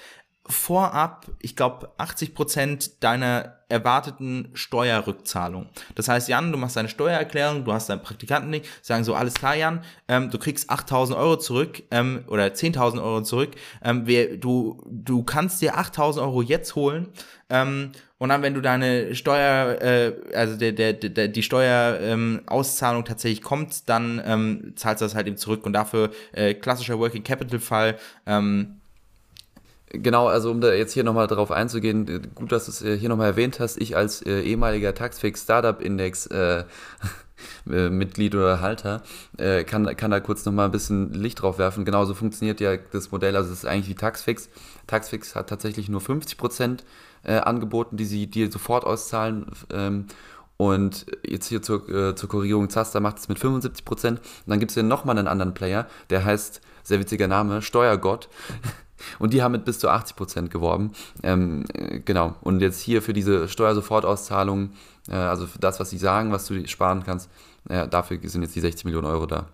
vorab, ich glaube, 80 Prozent deiner erwarteten Steuerrückzahlung. Das heißt, Jan, du machst deine Steuererklärung, du hast deinen Praktikanten sagen so, alles klar, Jan, ähm, du kriegst 8.000 Euro zurück ähm, oder 10.000 Euro zurück. Ähm, wer, du, du kannst dir 8.000 Euro jetzt holen ähm, und dann, wenn du deine Steuer, äh, also der, der, der, die Steuerauszahlung ähm, tatsächlich kommt, dann ähm, zahlst du das halt eben zurück und dafür äh, klassischer Working Capital Fall. Ähm, Genau, also um da jetzt hier nochmal drauf einzugehen, gut, dass du es äh, hier nochmal erwähnt hast, ich als äh, ehemaliger Taxfix Startup Index äh, äh, Mitglied oder Halter äh, kann, kann da kurz nochmal ein bisschen Licht drauf werfen. Genauso funktioniert ja das Modell, also es ist eigentlich wie Taxfix. Taxfix hat tatsächlich nur 50 Prozent äh, angeboten, die sie dir sofort auszahlen. Ähm, und jetzt hier zur, äh, zur Korrigierung, Zaster macht es mit 75%. Und dann gibt es hier nochmal einen anderen Player, der heißt, sehr witziger Name, Steuergott. Und die haben mit bis zu 80% geworben. Ähm, äh, genau. Und jetzt hier für diese Steuersofortauszahlung, äh, also für das, was sie sagen, was du sparen kannst, äh, dafür sind jetzt die 60 Millionen Euro da.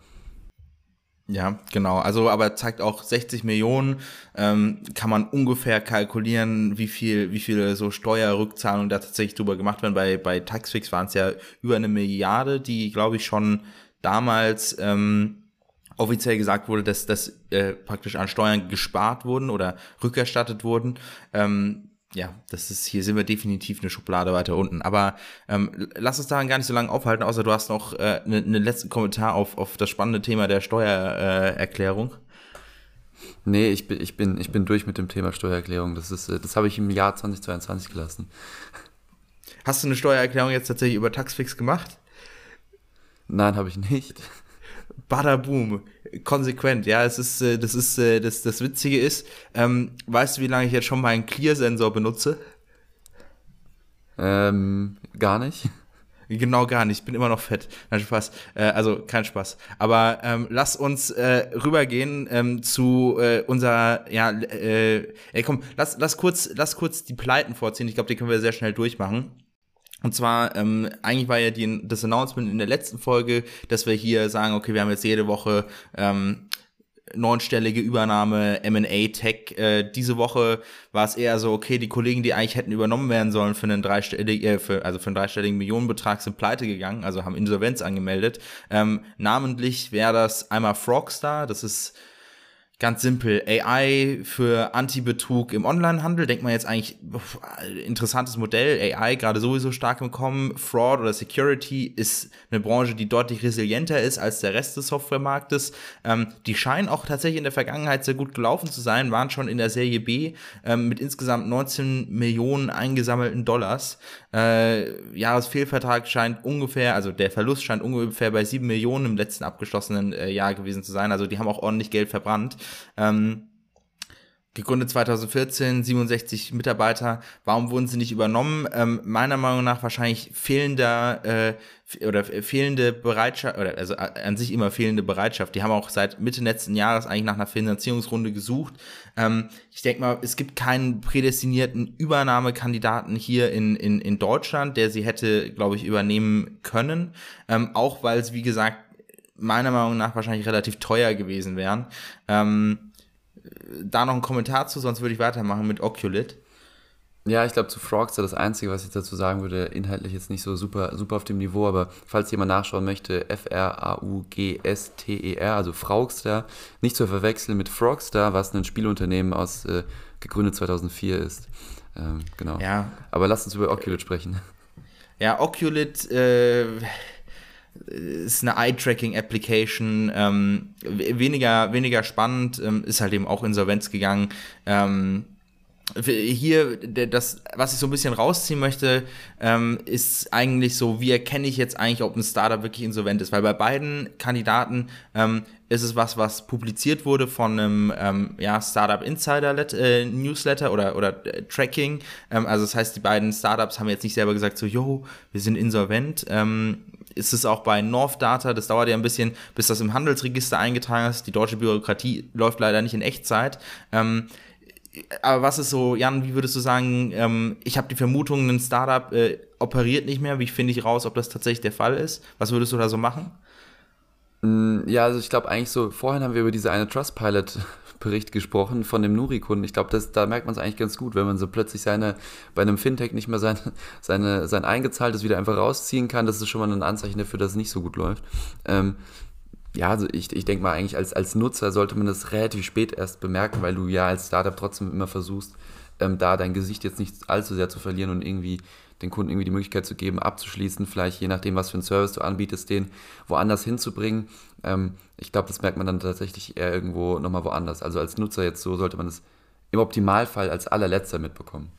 Ja, genau. Also, aber zeigt auch 60 Millionen, ähm, kann man ungefähr kalkulieren, wie viel, wie viele so Steuerrückzahlungen da tatsächlich drüber gemacht werden. Bei, bei Taxfix waren es ja über eine Milliarde, die, glaube ich, schon damals ähm, offiziell gesagt wurde, dass das äh, praktisch an Steuern gespart wurden oder rückerstattet wurden. Ähm, ja, das ist, hier sind wir definitiv eine Schublade weiter unten. Aber ähm, lass uns daran gar nicht so lange aufhalten, außer du hast noch einen äh, ne, ne letzten Kommentar auf, auf das spannende Thema der Steuererklärung. Nee, ich bin, ich, bin, ich bin durch mit dem Thema Steuererklärung. Das, ist, äh, das habe ich im Jahr 2022 gelassen. Hast du eine Steuererklärung jetzt tatsächlich über Taxfix gemacht? Nein, habe ich nicht. Badaboom. Konsequent, ja, es ist, äh, das ist, äh, das, das Witzige ist, ähm, weißt du, wie lange ich jetzt schon meinen Clear-Sensor benutze? Ähm, gar nicht. Genau gar nicht. Ich bin immer noch fett. Nein, Spaß. Äh, also kein Spaß. Aber ähm, lass uns äh, rübergehen ähm, zu äh, unserer, ja, äh, ey, komm, lass, lass kurz, lass kurz die Pleiten vorziehen. Ich glaube, die können wir sehr schnell durchmachen. Und zwar, ähm, eigentlich war ja die, das Announcement in der letzten Folge, dass wir hier sagen, okay, wir haben jetzt jede Woche ähm, neunstellige Übernahme M&A Tech. Äh, diese Woche war es eher so, okay, die Kollegen, die eigentlich hätten übernommen werden sollen für einen dreistelligen, äh, für, also für einen dreistelligen Millionenbetrag, sind pleite gegangen, also haben Insolvenz angemeldet. Ähm, namentlich wäre das einmal Frogstar, das ist Ganz simpel, AI für Anti-Betrug im Onlinehandel, denkt man jetzt eigentlich, interessantes Modell, AI gerade sowieso stark im Kommen, Fraud oder Security ist eine Branche, die deutlich resilienter ist als der Rest des Softwaremarktes. Ähm, die scheinen auch tatsächlich in der Vergangenheit sehr gut gelaufen zu sein, waren schon in der Serie B ähm, mit insgesamt 19 Millionen eingesammelten Dollars. Äh, Jahresfehlvertrag scheint ungefähr, also der Verlust scheint ungefähr bei 7 Millionen im letzten abgeschlossenen äh, Jahr gewesen zu sein, also die haben auch ordentlich Geld verbrannt. Ähm, gegründet 2014, 67 Mitarbeiter. Warum wurden sie nicht übernommen? Ähm, meiner Meinung nach wahrscheinlich fehlender äh, oder fehlende Bereitschaft oder also an sich immer fehlende Bereitschaft. Die haben auch seit Mitte letzten Jahres eigentlich nach einer Finanzierungsrunde gesucht. Ähm, ich denke mal, es gibt keinen prädestinierten Übernahmekandidaten hier in, in, in Deutschland, der sie hätte, glaube ich, übernehmen können. Ähm, auch weil es, wie gesagt, meiner Meinung nach wahrscheinlich relativ teuer gewesen wären. Ähm, da noch ein Kommentar zu, sonst würde ich weitermachen mit Oculit. Ja, ich glaube zu Frogster das Einzige, was ich dazu sagen würde, inhaltlich jetzt nicht so super, super auf dem Niveau, aber falls jemand nachschauen möchte, F-R-A-U-G-S-T-E-R, e also Frogster, nicht zu verwechseln mit Frogstar, was ein Spielunternehmen aus äh, gegründet 2004 ist. Ähm, genau. Ja. Aber lass uns über Oculus sprechen. Ja, Oculus äh, ist eine Eye-Tracking-Application, ähm, weniger, weniger spannend, ähm, ist halt eben auch Insolvenz gegangen. Ähm, hier, das, was ich so ein bisschen rausziehen möchte, ähm, ist eigentlich so, wie erkenne ich jetzt eigentlich, ob ein Startup wirklich insolvent ist? Weil bei beiden Kandidaten ähm, ist es was, was publiziert wurde von einem ähm, ja, Startup Insider äh, Newsletter oder, oder äh, Tracking. Ähm, also das heißt, die beiden Startups haben jetzt nicht selber gesagt, so, yo, wir sind insolvent. Ähm, ist es auch bei North Data, das dauert ja ein bisschen, bis das im Handelsregister eingetragen ist. Die deutsche Bürokratie läuft leider nicht in Echtzeit. Ähm, aber was ist so, Jan, wie würdest du sagen, ähm, ich habe die Vermutung, ein Startup äh, operiert nicht mehr. Wie finde ich raus, ob das tatsächlich der Fall ist? Was würdest du da so machen? Mm, ja, also ich glaube eigentlich so, vorhin haben wir über diese eine Trustpilot-Bericht gesprochen von dem Nuri-Kunden. Ich glaube, da merkt man es eigentlich ganz gut, wenn man so plötzlich seine, bei einem Fintech nicht mehr sein, seine, sein eingezahltes wieder einfach rausziehen kann. Das ist schon mal ein Anzeichen dafür, dass es nicht so gut läuft. Ähm, ja, also ich, ich denke mal, eigentlich als, als Nutzer sollte man das relativ spät erst bemerken, weil du ja als Startup trotzdem immer versuchst, ähm, da dein Gesicht jetzt nicht allzu sehr zu verlieren und irgendwie den Kunden irgendwie die Möglichkeit zu geben, abzuschließen, vielleicht je nachdem, was für einen Service du anbietest, den woanders hinzubringen. Ähm, ich glaube, das merkt man dann tatsächlich eher irgendwo nochmal woanders. Also als Nutzer jetzt so sollte man es im Optimalfall als allerletzter mitbekommen.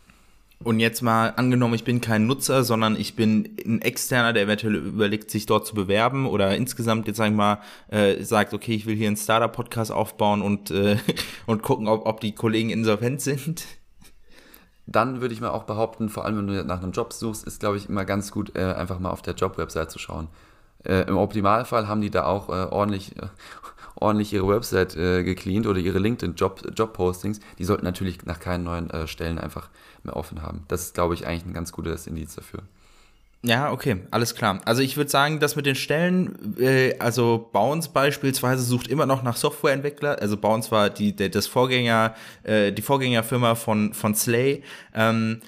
Und jetzt mal angenommen, ich bin kein Nutzer, sondern ich bin ein Externer, der eventuell überlegt, sich dort zu bewerben oder insgesamt jetzt sag ich mal äh, sagt, okay, ich will hier einen Startup-Podcast aufbauen und äh, und gucken, ob, ob die Kollegen insolvent sind. Dann würde ich mal auch behaupten, vor allem wenn du nach einem Job suchst, ist glaube ich immer ganz gut, äh, einfach mal auf der Job-Website zu schauen. Äh, Im Optimalfall haben die da auch äh, ordentlich ordentlich ihre Website äh, gecleant oder ihre LinkedIn-Job-Postings, -Job die sollten natürlich nach keinen neuen äh, Stellen einfach mehr offen haben. Das ist, glaube ich, eigentlich ein ganz gutes Indiz dafür. Ja, okay, alles klar. Also ich würde sagen, dass mit den Stellen, äh, also Bounce beispielsweise sucht immer noch nach Softwareentwickler. Also Bounce war die, der, das Vorgänger, äh, die Vorgängerfirma von, von Slay. Ähm,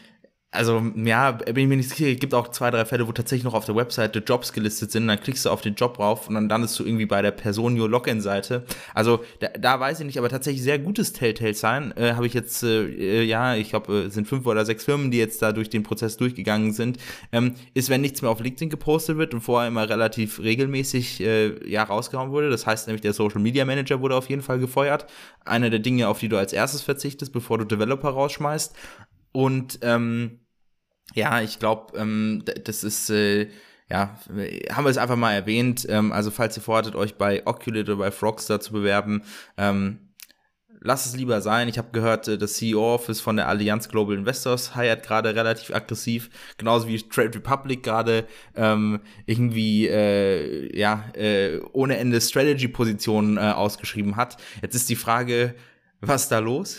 also, ja, bin ich mir nicht sicher. Es gibt auch zwei, drei Fälle, wo tatsächlich noch auf der Webseite Jobs gelistet sind. Dann klickst du auf den Job rauf und dann landest du irgendwie bei der Person Your Login-Seite. Also, da, da, weiß ich nicht, aber tatsächlich sehr gutes Telltale-Sign. Äh, Habe ich jetzt, äh, ja, ich glaube, äh, sind fünf oder sechs Firmen, die jetzt da durch den Prozess durchgegangen sind. Ähm, ist, wenn nichts mehr auf LinkedIn gepostet wird und vorher immer relativ regelmäßig, äh, ja, rausgehauen wurde. Das heißt nämlich, der Social Media Manager wurde auf jeden Fall gefeuert. Einer der Dinge, auf die du als erstes verzichtest, bevor du Developer rausschmeißt. Und, ähm, ja, ich glaube, ähm, das ist, äh, ja, haben wir es einfach mal erwähnt. Ähm, also, falls ihr vorhattet, euch bei Oculate oder bei Frogster zu bewerben, ähm, lasst es lieber sein. Ich habe gehört, äh, das CEO-Office von der Allianz Global Investors heiert gerade relativ aggressiv, genauso wie Trade Republic gerade ähm, irgendwie äh, ja äh, ohne Ende Strategy-Positionen äh, ausgeschrieben hat. Jetzt ist die Frage, was da los?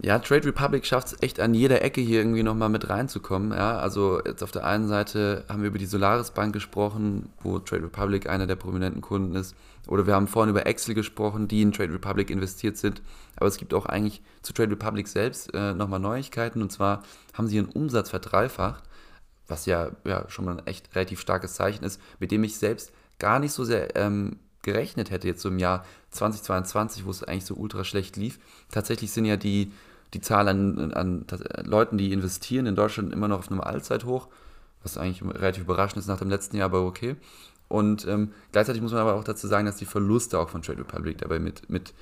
Ja, Trade Republic schafft es echt an jeder Ecke hier irgendwie nochmal mit reinzukommen. Ja, also jetzt auf der einen Seite haben wir über die Solaris Bank gesprochen, wo Trade Republic einer der prominenten Kunden ist. Oder wir haben vorhin über Excel gesprochen, die in Trade Republic investiert sind. Aber es gibt auch eigentlich zu Trade Republic selbst äh, nochmal Neuigkeiten. Und zwar haben sie ihren Umsatz verdreifacht, was ja, ja schon mal ein echt relativ starkes Zeichen ist, mit dem ich selbst gar nicht so sehr ähm, gerechnet hätte, jetzt so im Jahr 2022, wo es eigentlich so ultra schlecht lief. Tatsächlich sind ja die die Zahl an, an, Leuten, die investieren in Deutschland immer noch auf einem Allzeithoch, was eigentlich relativ überraschend ist nach dem letzten Jahr, aber okay. Und ähm, gleichzeitig muss man aber auch dazu sagen, dass die Verluste auch von Trade Republic dabei mit, mit,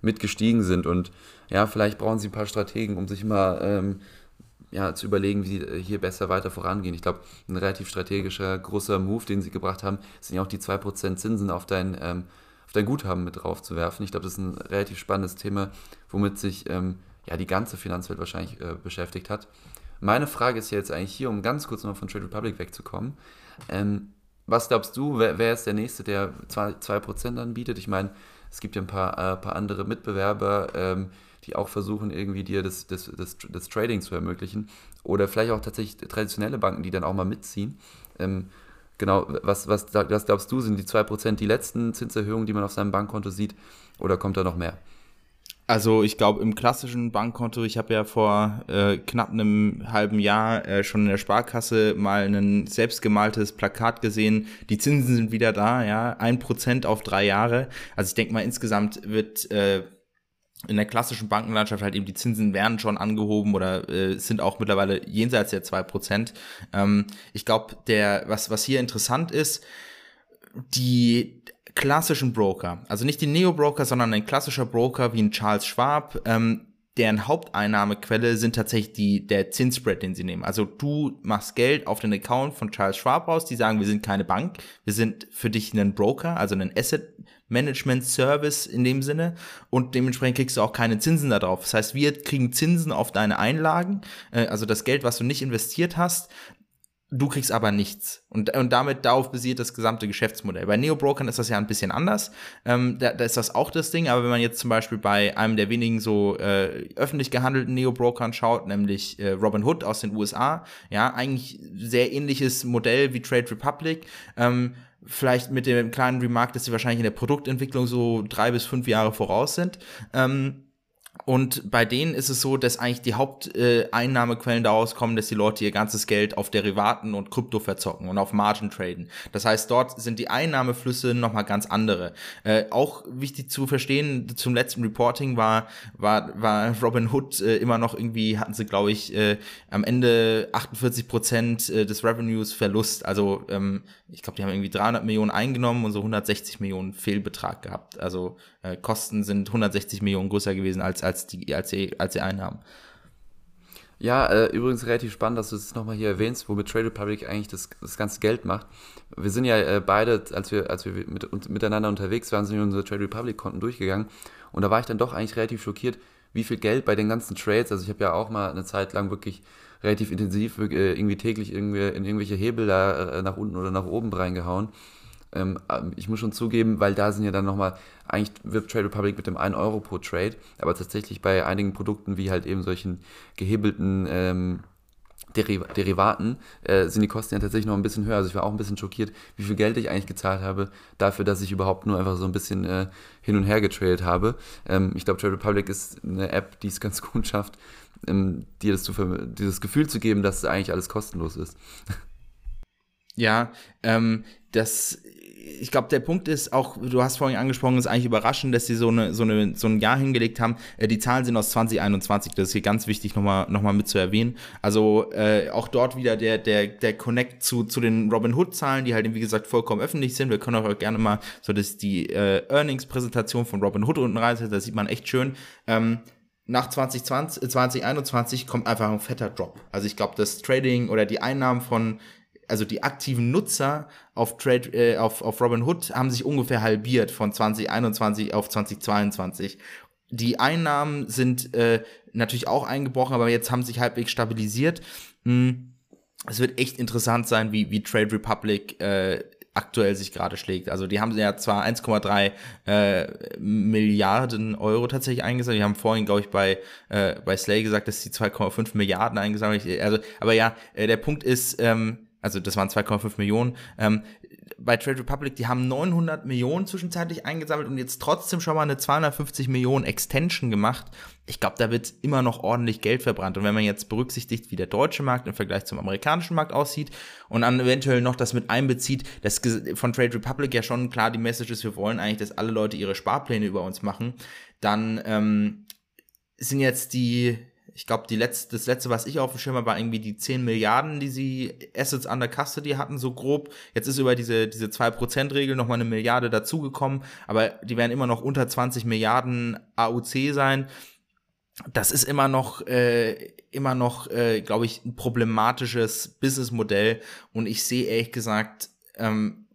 mit gestiegen sind. Und ja, vielleicht brauchen sie ein paar Strategen, um sich mal ähm, ja, zu überlegen, wie sie hier besser weiter vorangehen. Ich glaube, ein relativ strategischer, großer Move, den sie gebracht haben, sind ja auch die 2% Zinsen auf dein, ähm, auf dein Guthaben mit drauf zu werfen. Ich glaube, das ist ein relativ spannendes Thema, womit sich ähm, ja, die ganze Finanzwelt wahrscheinlich äh, beschäftigt hat. Meine Frage ist jetzt eigentlich hier, um ganz kurz noch von Trade Republic wegzukommen. Ähm, was glaubst du, wer, wer, ist der Nächste, der 2%, 2 anbietet? Ich meine, es gibt ja ein paar, äh, paar andere Mitbewerber, ähm, die auch versuchen, irgendwie dir das, das, das, das, Trading zu ermöglichen. Oder vielleicht auch tatsächlich traditionelle Banken, die dann auch mal mitziehen. Ähm, genau, was, was, was glaubst du, sind die 2% die letzten Zinserhöhungen, die man auf seinem Bankkonto sieht? Oder kommt da noch mehr? Also ich glaube im klassischen Bankkonto, ich habe ja vor äh, knapp einem halben Jahr äh, schon in der Sparkasse mal ein selbstgemaltes Plakat gesehen. Die Zinsen sind wieder da, ja, ein Prozent auf drei Jahre. Also ich denke mal insgesamt wird äh, in der klassischen Bankenlandschaft halt eben die Zinsen werden schon angehoben oder äh, sind auch mittlerweile jenseits der zwei Prozent. Ähm, ich glaube, der was was hier interessant ist, die klassischen Broker, also nicht die Neo-Broker, sondern ein klassischer Broker wie ein Charles Schwab, ähm, deren Haupteinnahmequelle sind tatsächlich die, der Zinsspread, den sie nehmen. Also du machst Geld auf den Account von Charles Schwab raus, die sagen, wir sind keine Bank, wir sind für dich ein Broker, also ein Asset Management Service in dem Sinne und dementsprechend kriegst du auch keine Zinsen darauf. Das heißt, wir kriegen Zinsen auf deine Einlagen, äh, also das Geld, was du nicht investiert hast, Du kriegst aber nichts. Und, und damit darauf basiert das gesamte Geschäftsmodell. Bei Neo-Brokern ist das ja ein bisschen anders. Ähm, da, da ist das auch das Ding. Aber wenn man jetzt zum Beispiel bei einem der wenigen so äh, öffentlich gehandelten Neo-Brokern schaut, nämlich äh, Robinhood aus den USA, ja, eigentlich sehr ähnliches Modell wie Trade Republic. Ähm, vielleicht mit dem kleinen Remark, dass sie wahrscheinlich in der Produktentwicklung so drei bis fünf Jahre voraus sind. Ähm, und bei denen ist es so, dass eigentlich die Haupteinnahmequellen daraus kommen, dass die Leute ihr ganzes Geld auf Derivaten und Krypto verzocken und auf Margin traden. Das heißt, dort sind die Einnahmeflüsse nochmal ganz andere. Äh, auch wichtig zu verstehen, zum letzten Reporting war, war, war Robin Hood äh, immer noch irgendwie, hatten sie, glaube ich, äh, am Ende 48 Prozent äh, des Revenues Verlust. Also ähm, ich glaube, die haben irgendwie 300 Millionen eingenommen und so 160 Millionen Fehlbetrag gehabt. Also äh, Kosten sind 160 Millionen größer gewesen als, als, die, als, die, als die Einnahmen. Ja, äh, übrigens relativ spannend, dass du es nochmal hier erwähnst, womit Trade Republic eigentlich das, das ganze Geld macht. Wir sind ja äh, beide, als wir, als wir mit, miteinander unterwegs waren, sind wir unsere Trade Republic-Konten durchgegangen. Und da war ich dann doch eigentlich relativ schockiert, wie viel Geld bei den ganzen Trades, also ich habe ja auch mal eine Zeit lang wirklich relativ intensiv äh, irgendwie täglich irgendwie in irgendwelche Hebel da äh, nach unten oder nach oben reingehauen. Ähm, ähm, ich muss schon zugeben, weil da sind ja dann nochmal, eigentlich wirbt Trade Republic mit dem 1 Euro pro Trade, aber tatsächlich bei einigen Produkten wie halt eben solchen gehebelten ähm, Derivaten äh, sind die Kosten ja tatsächlich noch ein bisschen höher. Also ich war auch ein bisschen schockiert, wie viel Geld ich eigentlich gezahlt habe, dafür, dass ich überhaupt nur einfach so ein bisschen äh, hin und her getradet habe. Ähm, ich glaube, Trade Republic ist eine App, die es ganz gut schafft, ähm, dir das zu, dieses Gefühl zu geben, dass eigentlich alles kostenlos ist. Ja, ähm, das ich glaube, der Punkt ist auch, du hast vorhin angesprochen, ist eigentlich überraschend, dass sie so, eine, so, eine, so ein Jahr hingelegt haben. Äh, die Zahlen sind aus 2021, das ist hier ganz wichtig nochmal noch mal mit zu erwähnen. Also äh, auch dort wieder der, der, der Connect zu, zu den Robin Hood-Zahlen, die halt, wie gesagt, vollkommen öffentlich sind. Wir können auch gerne mal so dass die äh, Earnings-Präsentation von Robin Hood unten reinsetzen, da sieht man echt schön. Ähm, nach 2020, 2021 äh, kommt einfach ein fetter Drop. Also ich glaube, das Trading oder die Einnahmen von also die aktiven Nutzer auf Trade, äh, auf, auf Robinhood haben sich ungefähr halbiert von 2021 auf 2022. Die Einnahmen sind äh, natürlich auch eingebrochen, aber jetzt haben sich halbwegs stabilisiert. Hm. Es wird echt interessant sein, wie, wie Trade Republic äh, aktuell sich gerade schlägt. Also die haben ja zwar 1,3 äh, Milliarden Euro tatsächlich eingesammelt. Die haben vorhin, glaube ich, bei, äh, bei Slay gesagt, dass sie 2,5 Milliarden eingesammelt. Also, aber ja, äh, der Punkt ist, ähm, also das waren 2,5 Millionen. Ähm, bei Trade Republic, die haben 900 Millionen zwischenzeitlich eingesammelt und jetzt trotzdem schon mal eine 250 Millionen Extension gemacht. Ich glaube, da wird immer noch ordentlich Geld verbrannt. Und wenn man jetzt berücksichtigt, wie der deutsche Markt im Vergleich zum amerikanischen Markt aussieht und dann eventuell noch das mit einbezieht, dass von Trade Republic ja schon klar die Message ist, wir wollen eigentlich, dass alle Leute ihre Sparpläne über uns machen, dann ähm, sind jetzt die ich glaube, letzte, das letzte, was ich auf dem Schirm habe, war irgendwie die 10 Milliarden, die sie Assets under Custody hatten, so grob. Jetzt ist über diese, diese 2%-Regel nochmal eine Milliarde dazugekommen, aber die werden immer noch unter 20 Milliarden AUC sein. Das ist immer noch, äh, immer noch, äh, glaube ich, ein problematisches Businessmodell. Und ich sehe ehrlich gesagt, ähm,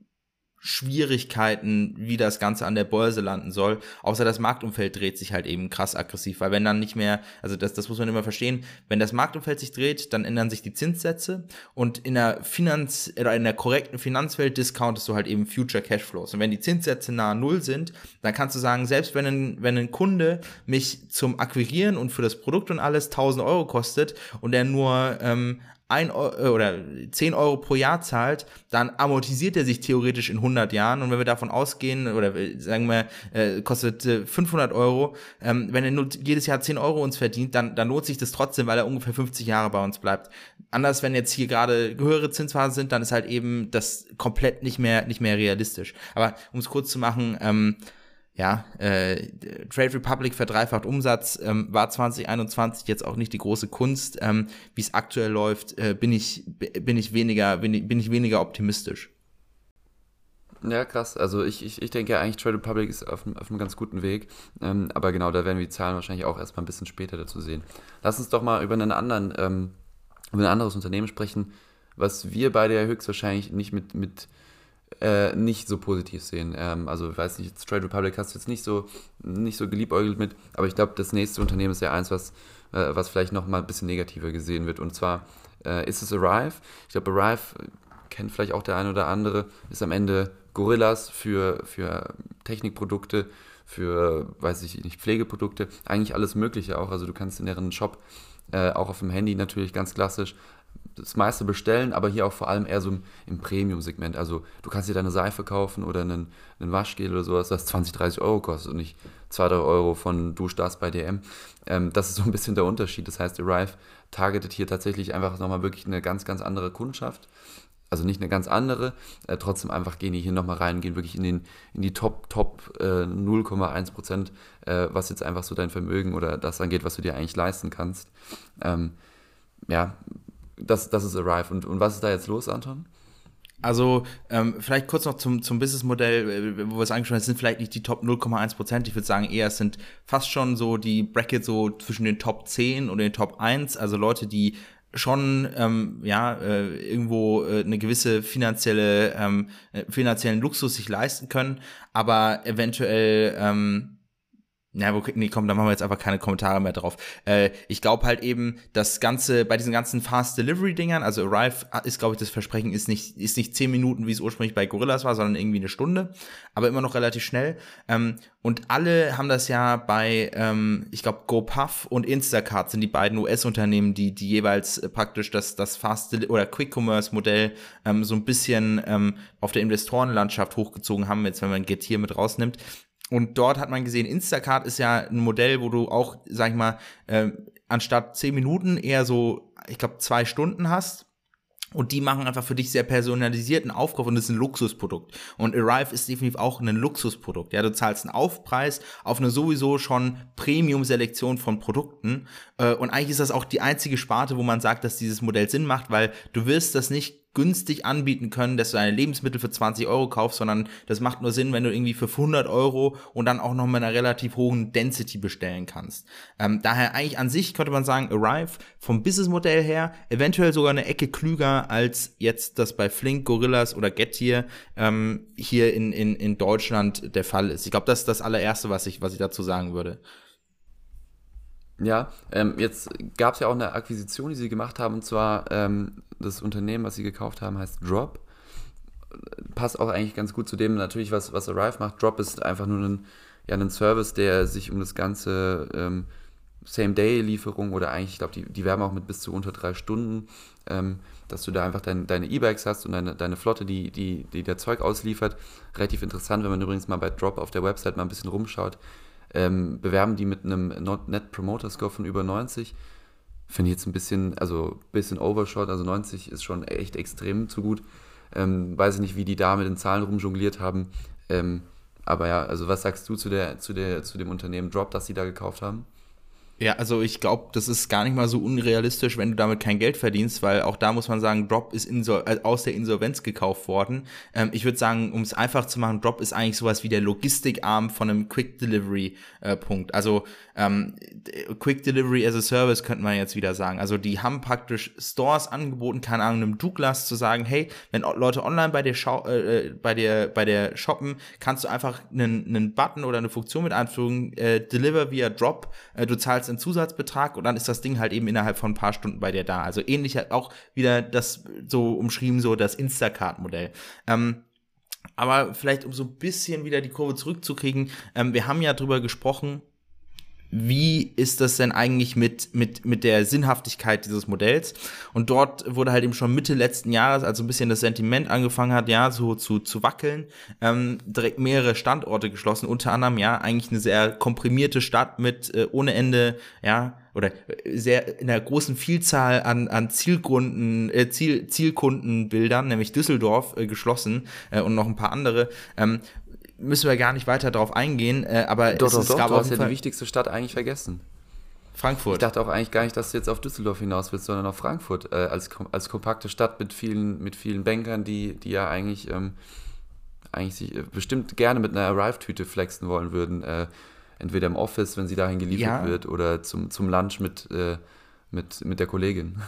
Schwierigkeiten, wie das Ganze an der Börse landen soll. Außer das Marktumfeld dreht sich halt eben krass aggressiv, weil wenn dann nicht mehr, also das, das muss man immer verstehen, wenn das Marktumfeld sich dreht, dann ändern sich die Zinssätze und in der Finanz, oder in der korrekten Finanzwelt discountest du halt eben Future Cashflows. Und wenn die Zinssätze nahe Null sind, dann kannst du sagen, selbst wenn ein, wenn ein Kunde mich zum Akquirieren und für das Produkt und alles 1000 Euro kostet und er nur ähm, ein Euro, äh, oder 10 Euro pro Jahr zahlt, dann amortisiert er sich theoretisch in 100 Jahren. Und wenn wir davon ausgehen, oder sagen wir, äh, kostet äh, 500 Euro, ähm, wenn er nur jedes Jahr 10 Euro uns verdient, dann, dann lohnt sich das trotzdem, weil er ungefähr 50 Jahre bei uns bleibt. Anders, wenn jetzt hier gerade höhere Zinsphasen sind, dann ist halt eben das komplett nicht mehr, nicht mehr realistisch. Aber um es kurz zu machen, ähm, ja, äh, Trade Republic verdreifacht Umsatz, ähm, war 2021 jetzt auch nicht die große Kunst. Ähm, Wie es aktuell läuft, äh, bin ich bin ich weniger bin ich, bin ich weniger optimistisch. Ja, krass. Also ich, ich, ich denke eigentlich, Trade Republic ist auf, auf einem ganz guten Weg. Ähm, aber genau, da werden wir die Zahlen wahrscheinlich auch erstmal ein bisschen später dazu sehen. Lass uns doch mal über einen anderen, ähm, über ein anderes Unternehmen sprechen, was wir beide ja höchstwahrscheinlich nicht mit, mit äh, nicht so positiv sehen. Ähm, also ich weiß nicht, Trade Republic hast du jetzt nicht so, nicht so geliebäugelt mit, aber ich glaube, das nächste Unternehmen ist ja eins, was, äh, was vielleicht noch mal ein bisschen negativer gesehen wird. Und zwar äh, ist es Arrive. Ich glaube, Arrive kennt vielleicht auch der eine oder andere, ist am Ende Gorillas für, für Technikprodukte, für, weiß ich nicht, Pflegeprodukte, eigentlich alles Mögliche auch. Also du kannst in deren Shop äh, auch auf dem Handy natürlich ganz klassisch das meiste bestellen, aber hier auch vor allem eher so im, im Premium-Segment. Also du kannst dir deine Seife kaufen oder einen, einen Waschgel oder sowas, das 20, 30 Euro kostet und nicht 2, 3 Euro von Du bei DM. Ähm, das ist so ein bisschen der Unterschied. Das heißt, Arrive targetet hier tatsächlich einfach nochmal wirklich eine ganz, ganz andere Kundschaft. Also nicht eine ganz andere, äh, trotzdem einfach gehen die hier nochmal rein, gehen wirklich in, den, in die Top, Top äh, 0,1 Prozent, äh, was jetzt einfach so dein Vermögen oder das angeht, was du dir eigentlich leisten kannst. Ähm, ja, das, das ist Arrive. Und, und was ist da jetzt los, Anton? Also ähm, vielleicht kurz noch zum, zum Businessmodell, äh, wo wir es angesprochen haben, es sind vielleicht nicht die Top 0,1 Prozent. Ich würde sagen eher, es sind fast schon so die Brackets so zwischen den Top 10 und den Top 1. Also Leute, die schon ähm, ja äh, irgendwo äh, eine gewisse finanzielle ähm, äh, finanziellen Luxus sich leisten können, aber eventuell ähm, na, wo, nee, komm, da machen wir jetzt einfach keine Kommentare mehr drauf. Äh, ich glaube halt eben, das Ganze, bei diesen ganzen Fast Delivery Dingern, also Arrive ist, glaube ich, das Versprechen ist nicht, ist nicht zehn Minuten, wie es ursprünglich bei Gorillas war, sondern irgendwie eine Stunde, aber immer noch relativ schnell. Ähm, und alle haben das ja bei, ähm, ich glaube, GoPuff und Instacart sind die beiden US-Unternehmen, die, die jeweils äh, praktisch das, das Fast Deli oder Quick Commerce Modell ähm, so ein bisschen ähm, auf der Investorenlandschaft hochgezogen haben, jetzt wenn man Getir mit rausnimmt. Und dort hat man gesehen, Instacart ist ja ein Modell, wo du auch, sag ich mal, äh, anstatt zehn Minuten eher so, ich glaube, zwei Stunden hast. Und die machen einfach für dich sehr personalisierten Aufkauf und das ist ein Luxusprodukt. Und Arrive ist definitiv auch ein Luxusprodukt. Ja, du zahlst einen Aufpreis auf eine sowieso schon Premium-Selektion von Produkten. Äh, und eigentlich ist das auch die einzige Sparte, wo man sagt, dass dieses Modell Sinn macht, weil du wirst das nicht günstig anbieten können, dass du deine Lebensmittel für 20 Euro kaufst, sondern das macht nur Sinn, wenn du irgendwie für 100 Euro und dann auch noch mit einer relativ hohen Density bestellen kannst. Ähm, daher eigentlich an sich könnte man sagen, Arrive vom Businessmodell her eventuell sogar eine Ecke klüger als jetzt das bei Flink, Gorillas oder Getir ähm, hier in, in, in Deutschland der Fall ist. Ich glaube, das ist das allererste, was ich, was ich dazu sagen würde. Ja, ähm, jetzt gab es ja auch eine Akquisition, die sie gemacht haben, und zwar ähm, das Unternehmen, was sie gekauft haben, heißt Drop. Passt auch eigentlich ganz gut zu dem natürlich, was, was Arrive macht. Drop ist einfach nur ein, ja, ein Service, der sich um das ganze ähm, Same-Day-Lieferung oder eigentlich, ich glaube, die, die werben auch mit bis zu unter drei Stunden, ähm, dass du da einfach dein, deine E-Bikes hast und deine, deine Flotte, die, die, die der Zeug ausliefert. Relativ interessant, wenn man übrigens mal bei Drop auf der Website mal ein bisschen rumschaut ähm, bewerben die mit einem Net Promoter Score von über 90. Finde ich jetzt ein bisschen, also ein bisschen Overshot, also 90 ist schon echt extrem zu gut. Ähm, weiß ich nicht, wie die da mit den Zahlen rumjongliert haben. Ähm, aber ja, also was sagst du zu, der, zu, der, zu dem Unternehmen Drop, das sie da gekauft haben? Ja, also ich glaube, das ist gar nicht mal so unrealistisch, wenn du damit kein Geld verdienst, weil auch da muss man sagen, Drop ist äh, aus der Insolvenz gekauft worden. Ähm, ich würde sagen, um es einfach zu machen, Drop ist eigentlich sowas wie der Logistikarm von einem Quick Delivery äh, Punkt. Also ähm, Quick Delivery as a Service könnte man jetzt wieder sagen. Also die haben praktisch Stores angeboten, keine Ahnung, einem Douglas zu sagen, hey, wenn Leute online bei dir äh, äh, bei dir bei der shoppen, kannst du einfach einen, einen Button oder eine Funktion mit einfügen, äh, Deliver via Drop. Du zahlst einen Zusatzbetrag und dann ist das Ding halt eben innerhalb von ein paar Stunden bei dir da. Also ähnlich halt auch wieder das so umschrieben, so das Instacart-Modell. Ähm, aber vielleicht um so ein bisschen wieder die Kurve zurückzukriegen, ähm, wir haben ja drüber gesprochen, wie ist das denn eigentlich mit, mit, mit der Sinnhaftigkeit dieses Modells? Und dort wurde halt eben schon Mitte letzten Jahres, also ein bisschen das Sentiment angefangen hat, ja, so zu, zu wackeln, ähm, direkt mehrere Standorte geschlossen, unter anderem, ja, eigentlich eine sehr komprimierte Stadt mit äh, ohne Ende, ja, oder sehr in einer großen Vielzahl an, an Zielkunden, äh, Ziel, Zielkundenbildern, nämlich Düsseldorf, äh, geschlossen äh, und noch ein paar andere. Ähm, müssen wir gar nicht weiter darauf eingehen, äh, aber doch, es, doch, es doch, gab du hast ja die wichtigste Stadt eigentlich vergessen. Frankfurt. Ich dachte auch eigentlich gar nicht, dass du jetzt auf Düsseldorf hinaus willst, sondern auf Frankfurt äh, als, als kompakte Stadt mit vielen, mit vielen Bankern, die, die ja eigentlich, ähm, eigentlich sich äh, bestimmt gerne mit einer Arrive-Tüte flexen wollen würden. Äh, entweder im Office, wenn sie dahin geliefert ja. wird, oder zum, zum Lunch mit, äh, mit, mit der Kollegin.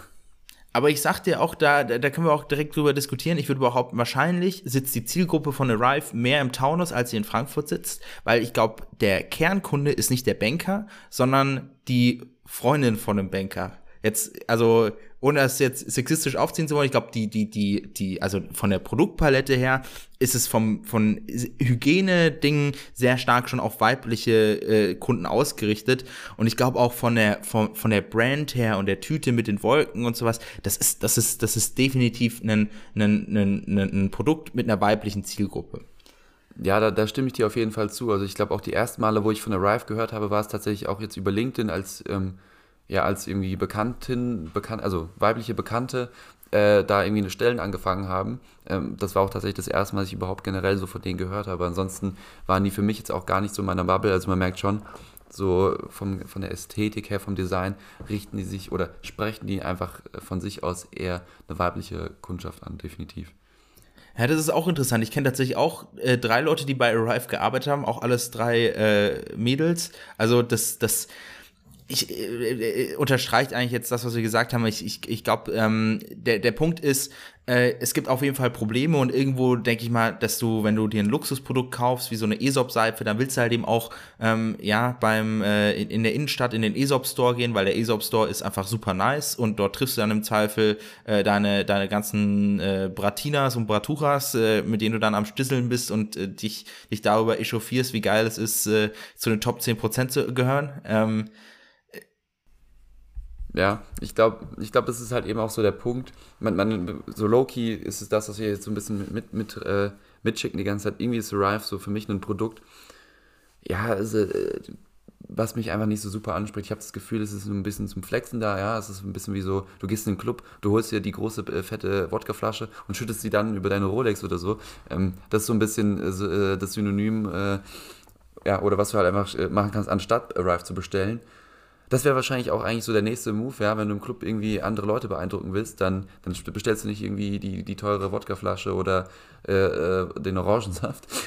Aber ich sag dir auch, da, da können wir auch direkt drüber diskutieren. Ich würde behaupten, wahrscheinlich sitzt die Zielgruppe von Arrive mehr im Taunus, als sie in Frankfurt sitzt, weil ich glaube, der Kernkunde ist nicht der Banker, sondern die Freundin von einem Banker. Jetzt, also ohne das jetzt sexistisch aufziehen zu wollen, ich glaube, die, die, die, die, also von der Produktpalette her ist es vom, von Hygiene-Dingen sehr stark schon auf weibliche äh, Kunden ausgerichtet. Und ich glaube auch von der, von, von der Brand her und der Tüte mit den Wolken und sowas, das ist, das ist, das ist definitiv ein, ein, ein, ein Produkt mit einer weiblichen Zielgruppe. Ja, da, da stimme ich dir auf jeden Fall zu. Also ich glaube auch die ersten Male, wo ich von Arrive gehört habe, war es tatsächlich auch jetzt über LinkedIn als ähm, ja als irgendwie Bekanntin, bekannt, also weibliche Bekannte, äh, da irgendwie eine Stellen angefangen haben. Ähm, das war auch tatsächlich das erste Mal, dass ich überhaupt generell so von denen gehört habe. Ansonsten waren die für mich jetzt auch gar nicht so in meiner Bubble. Also man merkt schon, so vom, von der Ästhetik her, vom Design, richten die sich oder sprechen die einfach von sich aus eher eine weibliche Kundschaft an, definitiv. Ja, das ist auch interessant. Ich kenne tatsächlich auch äh, drei Leute, die bei Arrive gearbeitet haben, auch alles drei äh, Mädels. Also das, das, ich äh, äh, unterstreicht eigentlich jetzt das, was wir gesagt haben. Ich, ich, ich glaube, ähm, der, der Punkt ist, äh, es gibt auf jeden Fall Probleme und irgendwo denke ich mal, dass du, wenn du dir ein Luxusprodukt kaufst, wie so eine Aesop-Seife, dann willst du halt eben auch ähm, ja beim äh, in, in der Innenstadt in den Aesop-Store gehen, weil der Aesop-Store ist einfach super nice und dort triffst du dann im Zweifel äh, deine, deine ganzen äh, Bratinas und Braturas, äh, mit denen du dann am Stisseln bist und äh, dich, dich darüber echauffierst, wie geil es ist, äh, zu den Top 10% zu gehören. Ähm, ja, ich glaube, ich glaube, das ist halt eben auch so der Punkt. Man, man, so low-key ist es das, was wir jetzt so ein bisschen mit, mit, äh, mitschicken die ganze Zeit. Irgendwie ist Arrive so für mich ein Produkt, ja, also, äh, was mich einfach nicht so super anspricht. Ich habe das Gefühl, es ist ein bisschen zum Flexen da, ja. Es ist ein bisschen wie so, du gehst in den Club, du holst dir die große, äh, fette Wodkaflasche und schüttest sie dann über deine Rolex oder so. Ähm, das ist so ein bisschen äh, das Synonym, äh, ja, oder was du halt einfach äh, machen kannst, anstatt Arrive zu bestellen. Das wäre wahrscheinlich auch eigentlich so der nächste Move, ja, wenn du im Club irgendwie andere Leute beeindrucken willst, dann, dann bestellst du nicht irgendwie die, die teure Wodkaflasche oder äh, äh den Orangensaft.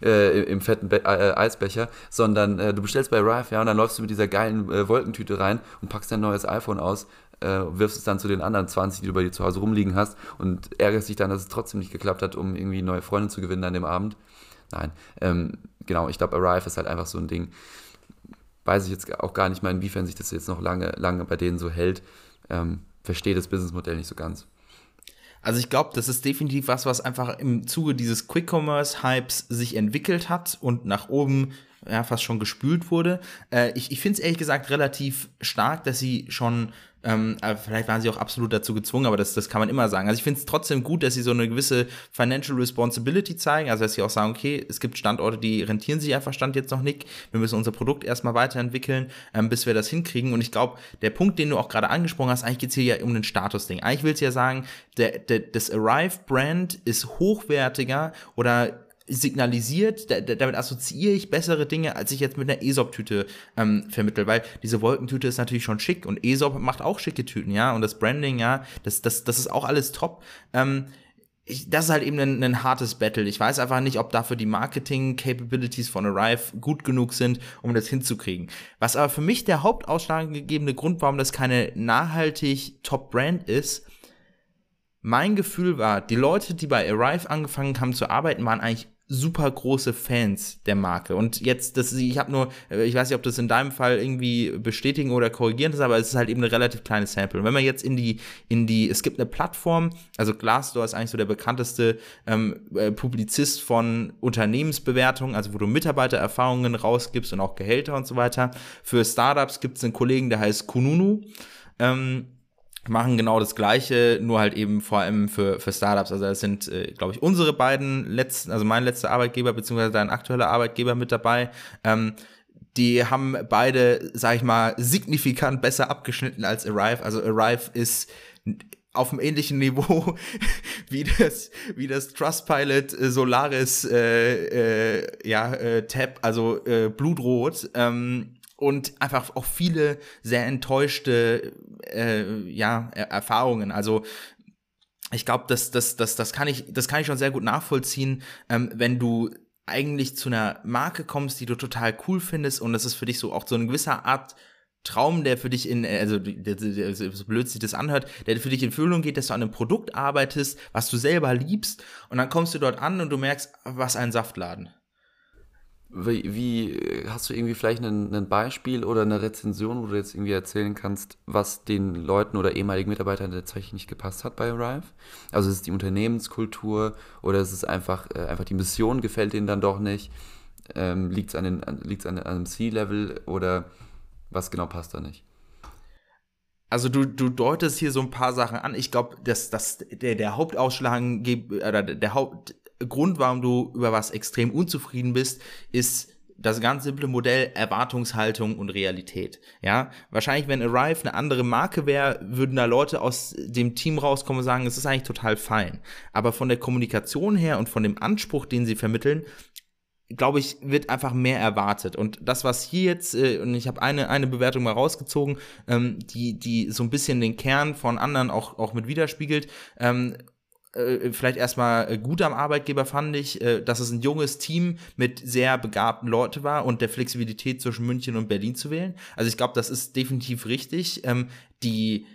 Äh, im fetten Be äh, Eisbecher, sondern äh, du bestellst bei Rife, ja, und dann läufst du mit dieser geilen äh, Wolkentüte rein und packst dein neues iPhone aus, äh, wirfst es dann zu den anderen 20, die du bei dir zu Hause rumliegen hast und ärgerst dich dann, dass es trotzdem nicht geklappt hat, um irgendwie neue Freunde zu gewinnen an dem Abend. Nein, ähm, genau, ich glaube, Arrive ist halt einfach so ein Ding weiß ich jetzt auch gar nicht mal, inwiefern sich das jetzt noch lange, lange bei denen so hält. Ähm, verstehe das Businessmodell nicht so ganz. Also ich glaube, das ist definitiv was, was einfach im Zuge dieses Quick-Commerce-Hypes sich entwickelt hat und nach oben ja, fast schon gespült wurde. Äh, ich ich finde es ehrlich gesagt relativ stark, dass sie schon ähm, vielleicht waren sie auch absolut dazu gezwungen, aber das, das kann man immer sagen. Also ich finde es trotzdem gut, dass sie so eine gewisse Financial Responsibility zeigen, also dass sie auch sagen, okay, es gibt Standorte, die rentieren sich einfach Stand jetzt noch nicht. Wir müssen unser Produkt erstmal weiterentwickeln, ähm, bis wir das hinkriegen. Und ich glaube, der Punkt, den du auch gerade angesprochen hast, eigentlich geht es hier ja um ein Statusding. Eigentlich willst du ja sagen, der, der, das Arrive-Brand ist hochwertiger oder signalisiert, da, damit assoziiere ich bessere Dinge, als ich jetzt mit einer ESOP-Tüte ähm, vermittel, weil diese Wolkentüte ist natürlich schon schick und ESOP macht auch schicke Tüten, ja, und das Branding, ja, das, das, das ist auch alles top. Ähm, ich, das ist halt eben ein, ein, hartes Battle. Ich weiß einfach nicht, ob dafür die Marketing-Capabilities von Arrive gut genug sind, um das hinzukriegen. Was aber für mich der hauptausschlaggebende Grund, warum das keine nachhaltig Top-Brand ist, mein Gefühl war, die Leute, die bei Arrive angefangen haben zu arbeiten, waren eigentlich super große Fans der Marke. Und jetzt, das, ich habe nur, äh, ich weiß nicht, ob das in deinem Fall irgendwie bestätigen oder korrigieren ist, aber es ist halt eben eine relativ kleine Sample. Und wenn man jetzt in die, in die, es gibt eine Plattform, also Glassdoor ist eigentlich so der bekannteste ähm, äh, Publizist von Unternehmensbewertungen, also wo du Mitarbeitererfahrungen rausgibst und auch Gehälter und so weiter. Für Startups gibt es einen Kollegen, der heißt Kununu. Ähm, machen genau das Gleiche, nur halt eben vor allem für, für Startups. Also das sind, äh, glaube ich, unsere beiden letzten, also mein letzter Arbeitgeber beziehungsweise dein aktueller Arbeitgeber mit dabei. Ähm, die haben beide, sag ich mal, signifikant besser abgeschnitten als Arrive. Also Arrive ist auf einem ähnlichen Niveau wie das wie das Trustpilot äh, Solaris äh, äh, ja äh, Tab also äh, Blutrot ähm, und einfach auch viele sehr enttäuschte äh, ja, Erfahrungen. Also ich glaube, das, das, das, das, kann ich, das kann ich schon sehr gut nachvollziehen, ähm, wenn du eigentlich zu einer Marke kommst, die du total cool findest und das ist für dich so auch so eine gewisse Art Traum, der für dich in, also so blöd sich das anhört, der für dich in Füllung geht, dass du an einem Produkt arbeitest, was du selber liebst und dann kommst du dort an und du merkst, was ein Saftladen. Wie, wie, hast du irgendwie vielleicht ein, Beispiel oder eine Rezension, wo du jetzt irgendwie erzählen kannst, was den Leuten oder ehemaligen Mitarbeitern tatsächlich nicht gepasst hat bei Arrive? Also ist es die Unternehmenskultur oder ist es einfach, äh, einfach die Mission gefällt denen dann doch nicht? Ähm, Liegt es an, an, liegt's an, an einem C-Level oder was genau passt da nicht? Also du, du deutest hier so ein paar Sachen an. Ich glaube, dass, dass der, der Hauptausschlag oder der Haupt Grund, warum du über was extrem unzufrieden bist, ist das ganz simple Modell Erwartungshaltung und Realität. Ja, wahrscheinlich, wenn Arrive eine andere Marke wäre, würden da Leute aus dem Team rauskommen und sagen, es ist eigentlich total fein. Aber von der Kommunikation her und von dem Anspruch, den sie vermitteln, glaube ich, wird einfach mehr erwartet. Und das, was hier jetzt, äh, und ich habe eine, eine Bewertung mal rausgezogen, ähm, die, die so ein bisschen den Kern von anderen auch, auch mit widerspiegelt, ähm, äh, vielleicht erstmal äh, gut am Arbeitgeber fand ich, äh, dass es ein junges Team mit sehr begabten Leuten war und der Flexibilität zwischen München und Berlin zu wählen. Also ich glaube, das ist definitiv richtig. Ähm, die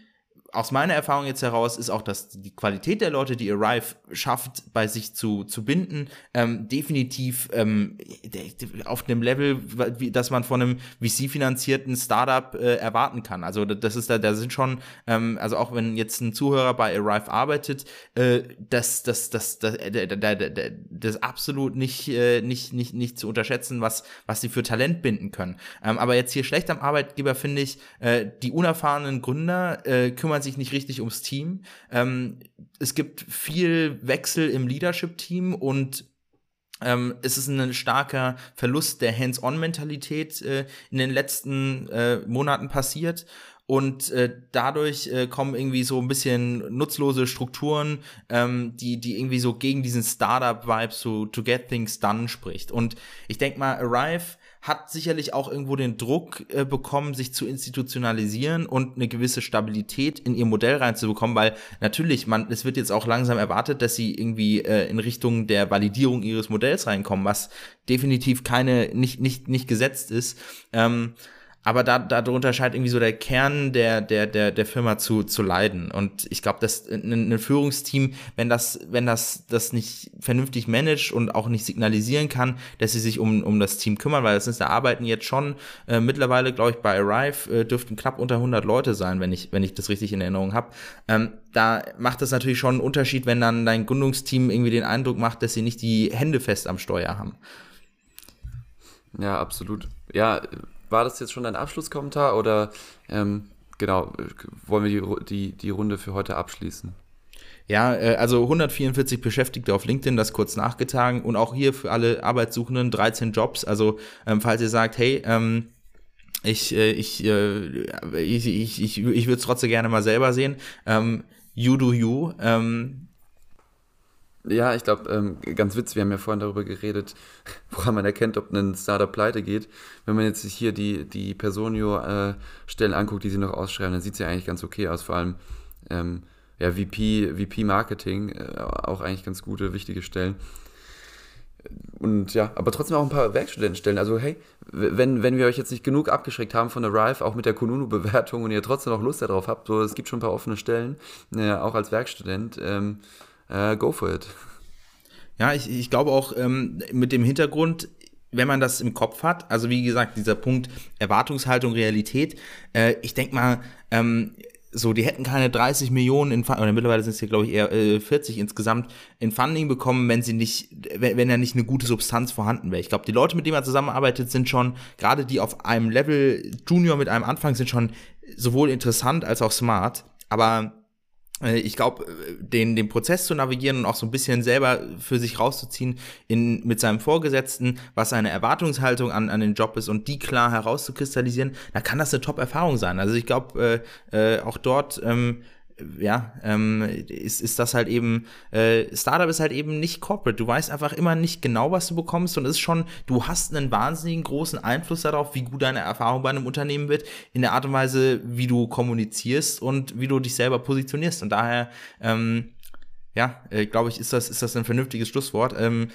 aus meiner Erfahrung jetzt heraus ist auch, dass die Qualität der Leute, die Arrive schafft, bei sich zu, zu binden, ähm, definitiv ähm, auf einem Level, wie, dass man von einem VC-finanzierten Startup äh, erwarten kann. Also das ist da, da sind schon, ähm, also auch wenn jetzt ein Zuhörer bei Arrive arbeitet, äh, das, das, das, das, das, das, das absolut nicht, äh, nicht, nicht, nicht zu unterschätzen, was, was sie für Talent binden können. Ähm, aber jetzt hier schlecht am Arbeitgeber finde ich, äh, die unerfahrenen Gründer äh, kümmern kümmern sich nicht richtig ums Team. Ähm, es gibt viel Wechsel im Leadership-Team und ähm, es ist ein starker Verlust der Hands-on-Mentalität äh, in den letzten äh, Monaten passiert. Und äh, dadurch äh, kommen irgendwie so ein bisschen nutzlose Strukturen, ähm, die, die irgendwie so gegen diesen Startup-Vibe so to get things done spricht. Und ich denke mal, Arrive hat sicherlich auch irgendwo den Druck äh, bekommen, sich zu institutionalisieren und eine gewisse Stabilität in ihr Modell reinzubekommen, weil natürlich, man, es wird jetzt auch langsam erwartet, dass sie irgendwie äh, in Richtung der Validierung ihres Modells reinkommen, was definitiv keine, nicht, nicht, nicht gesetzt ist. Ähm, aber da, darunter scheint irgendwie so der Kern der, der, der, der Firma zu, zu leiden. Und ich glaube, dass ein, ein, Führungsteam, wenn das, wenn das, das nicht vernünftig managt und auch nicht signalisieren kann, dass sie sich um, um das Team kümmern, weil das ist, da arbeiten jetzt schon äh, mittlerweile, glaube ich, bei Arrive äh, dürften knapp unter 100 Leute sein, wenn ich, wenn ich das richtig in Erinnerung habe. Ähm, da macht es natürlich schon einen Unterschied, wenn dann dein Gründungsteam irgendwie den Eindruck macht, dass sie nicht die Hände fest am Steuer haben. Ja, absolut. Ja, war das jetzt schon dein Abschlusskommentar oder ähm, genau, wollen wir die, die, die Runde für heute abschließen? Ja, äh, also 144 Beschäftigte auf LinkedIn, das kurz nachgetragen und auch hier für alle Arbeitssuchenden 13 Jobs. Also ähm, falls ihr sagt, hey, ähm, ich, äh, ich, äh, ich, ich, ich, ich würde es trotzdem gerne mal selber sehen. Ähm, you do you. Ähm, ja, ich glaube, ähm, ganz witzig, wir haben ja vorhin darüber geredet, woran man erkennt, ob ein Startup pleite geht. Wenn man jetzt hier die, die Personio-Stellen äh, anguckt, die sie noch ausschreiben, dann sieht sie ja eigentlich ganz okay aus. Vor allem ähm, ja, VP, VP Marketing, äh, auch eigentlich ganz gute, wichtige Stellen. Und ja, aber trotzdem auch ein paar Werkstudentenstellen. Also hey, wenn, wenn wir euch jetzt nicht genug abgeschreckt haben von der Rive, auch mit der Kununu-Bewertung und ihr trotzdem noch Lust darauf habt, so es gibt schon ein paar offene Stellen, äh, auch als Werkstudent. Ähm, Uh, go for it. Ja, ich, ich glaube auch ähm, mit dem Hintergrund, wenn man das im Kopf hat, also wie gesagt, dieser Punkt Erwartungshaltung, Realität, äh, ich denke mal, ähm, so, die hätten keine 30 Millionen in oder mittlerweile sind es hier, glaube ich, eher äh, 40 insgesamt in Funding bekommen, wenn sie nicht, wenn, wenn ja nicht eine gute Substanz vorhanden wäre. Ich glaube, die Leute, mit denen man zusammenarbeitet, sind schon, gerade die auf einem Level Junior mit einem Anfang, sind schon sowohl interessant als auch smart. Aber äh, ich glaube, äh, den, den Prozess zu navigieren und auch so ein bisschen selber für sich rauszuziehen in, mit seinem Vorgesetzten, was seine Erwartungshaltung an, an den Job ist und die klar herauszukristallisieren, da kann das eine Top-Erfahrung sein. Also ich glaube, äh, äh, auch dort ähm, ja, ähm, ist, ist das halt eben, äh, Startup ist halt eben nicht corporate. Du weißt einfach immer nicht genau, was du bekommst und es ist schon, du hast einen wahnsinnigen großen Einfluss darauf, wie gut deine Erfahrung bei einem Unternehmen wird, in der Art und Weise, wie du kommunizierst und wie du dich selber positionierst. Und daher, ähm, ja, äh, glaube ich, ist das, ist das ein vernünftiges Schlusswort. Ähm,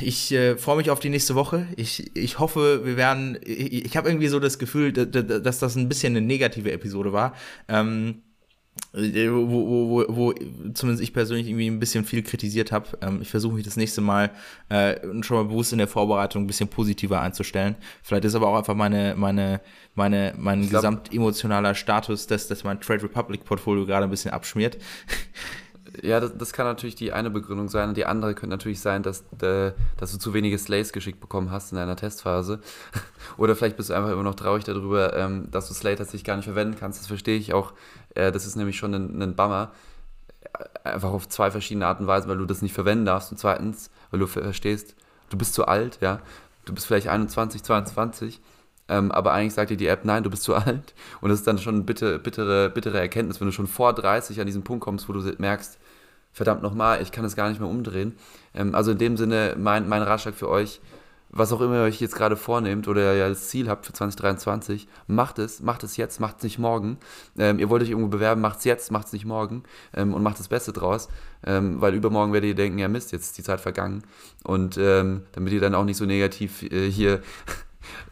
ich äh, freue mich auf die nächste Woche. Ich, ich hoffe, wir werden. Ich, ich habe irgendwie so das Gefühl, dass das ein bisschen eine negative Episode war. Ähm, äh, wo, wo, wo, wo zumindest ich persönlich irgendwie ein bisschen viel kritisiert habe. Ähm, ich versuche mich das nächste Mal äh, schon mal bewusst in der Vorbereitung ein bisschen positiver einzustellen. Vielleicht ist aber auch einfach meine, meine, meine, mein gesamt emotionaler Status, dass, dass mein Trade Republic Portfolio gerade ein bisschen abschmiert. Ja, das, das, kann natürlich die eine Begründung sein. Die andere könnte natürlich sein, dass, äh, dass du zu wenige Slays geschickt bekommen hast in deiner Testphase. Oder vielleicht bist du einfach immer noch traurig darüber, ähm, dass du Slay tatsächlich gar nicht verwenden kannst. Das verstehe ich auch. Äh, das ist nämlich schon ein, ein Bummer. Einfach auf zwei verschiedene Arten und Weisen, weil du das nicht verwenden darfst. Und zweitens, weil du verstehst, du bist zu alt, ja. Du bist vielleicht 21, 22 ähm, aber eigentlich sagt dir die App, nein, du bist zu alt. Und das ist dann schon eine bitte, bittere, bittere Erkenntnis, wenn du schon vor 30 an diesen Punkt kommst, wo du merkst, verdammt nochmal, ich kann es gar nicht mehr umdrehen. Ähm, also in dem Sinne, mein, mein Ratschlag für euch, was auch immer ihr euch jetzt gerade vornehmt oder ihr als Ziel habt für 2023, macht es, macht es jetzt, macht es nicht morgen. Ähm, ihr wollt euch irgendwo bewerben, macht es jetzt, macht es nicht morgen ähm, und macht das Beste draus, ähm, weil übermorgen werdet ihr denken, ja Mist, jetzt ist die Zeit vergangen und ähm, damit ihr dann auch nicht so negativ äh, hier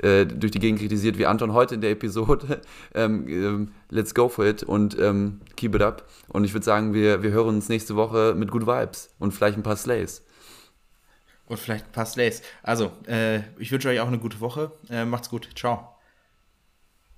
äh, durch die Gegend kritisiert, wie Anton heute in der Episode. Ähm, ähm, let's go for it und ähm, keep it up. Und ich würde sagen, wir, wir hören uns nächste Woche mit Good Vibes und vielleicht ein paar Slays. Und vielleicht ein paar Slays. Also, äh, ich wünsche euch auch eine gute Woche. Äh, macht's gut. Ciao.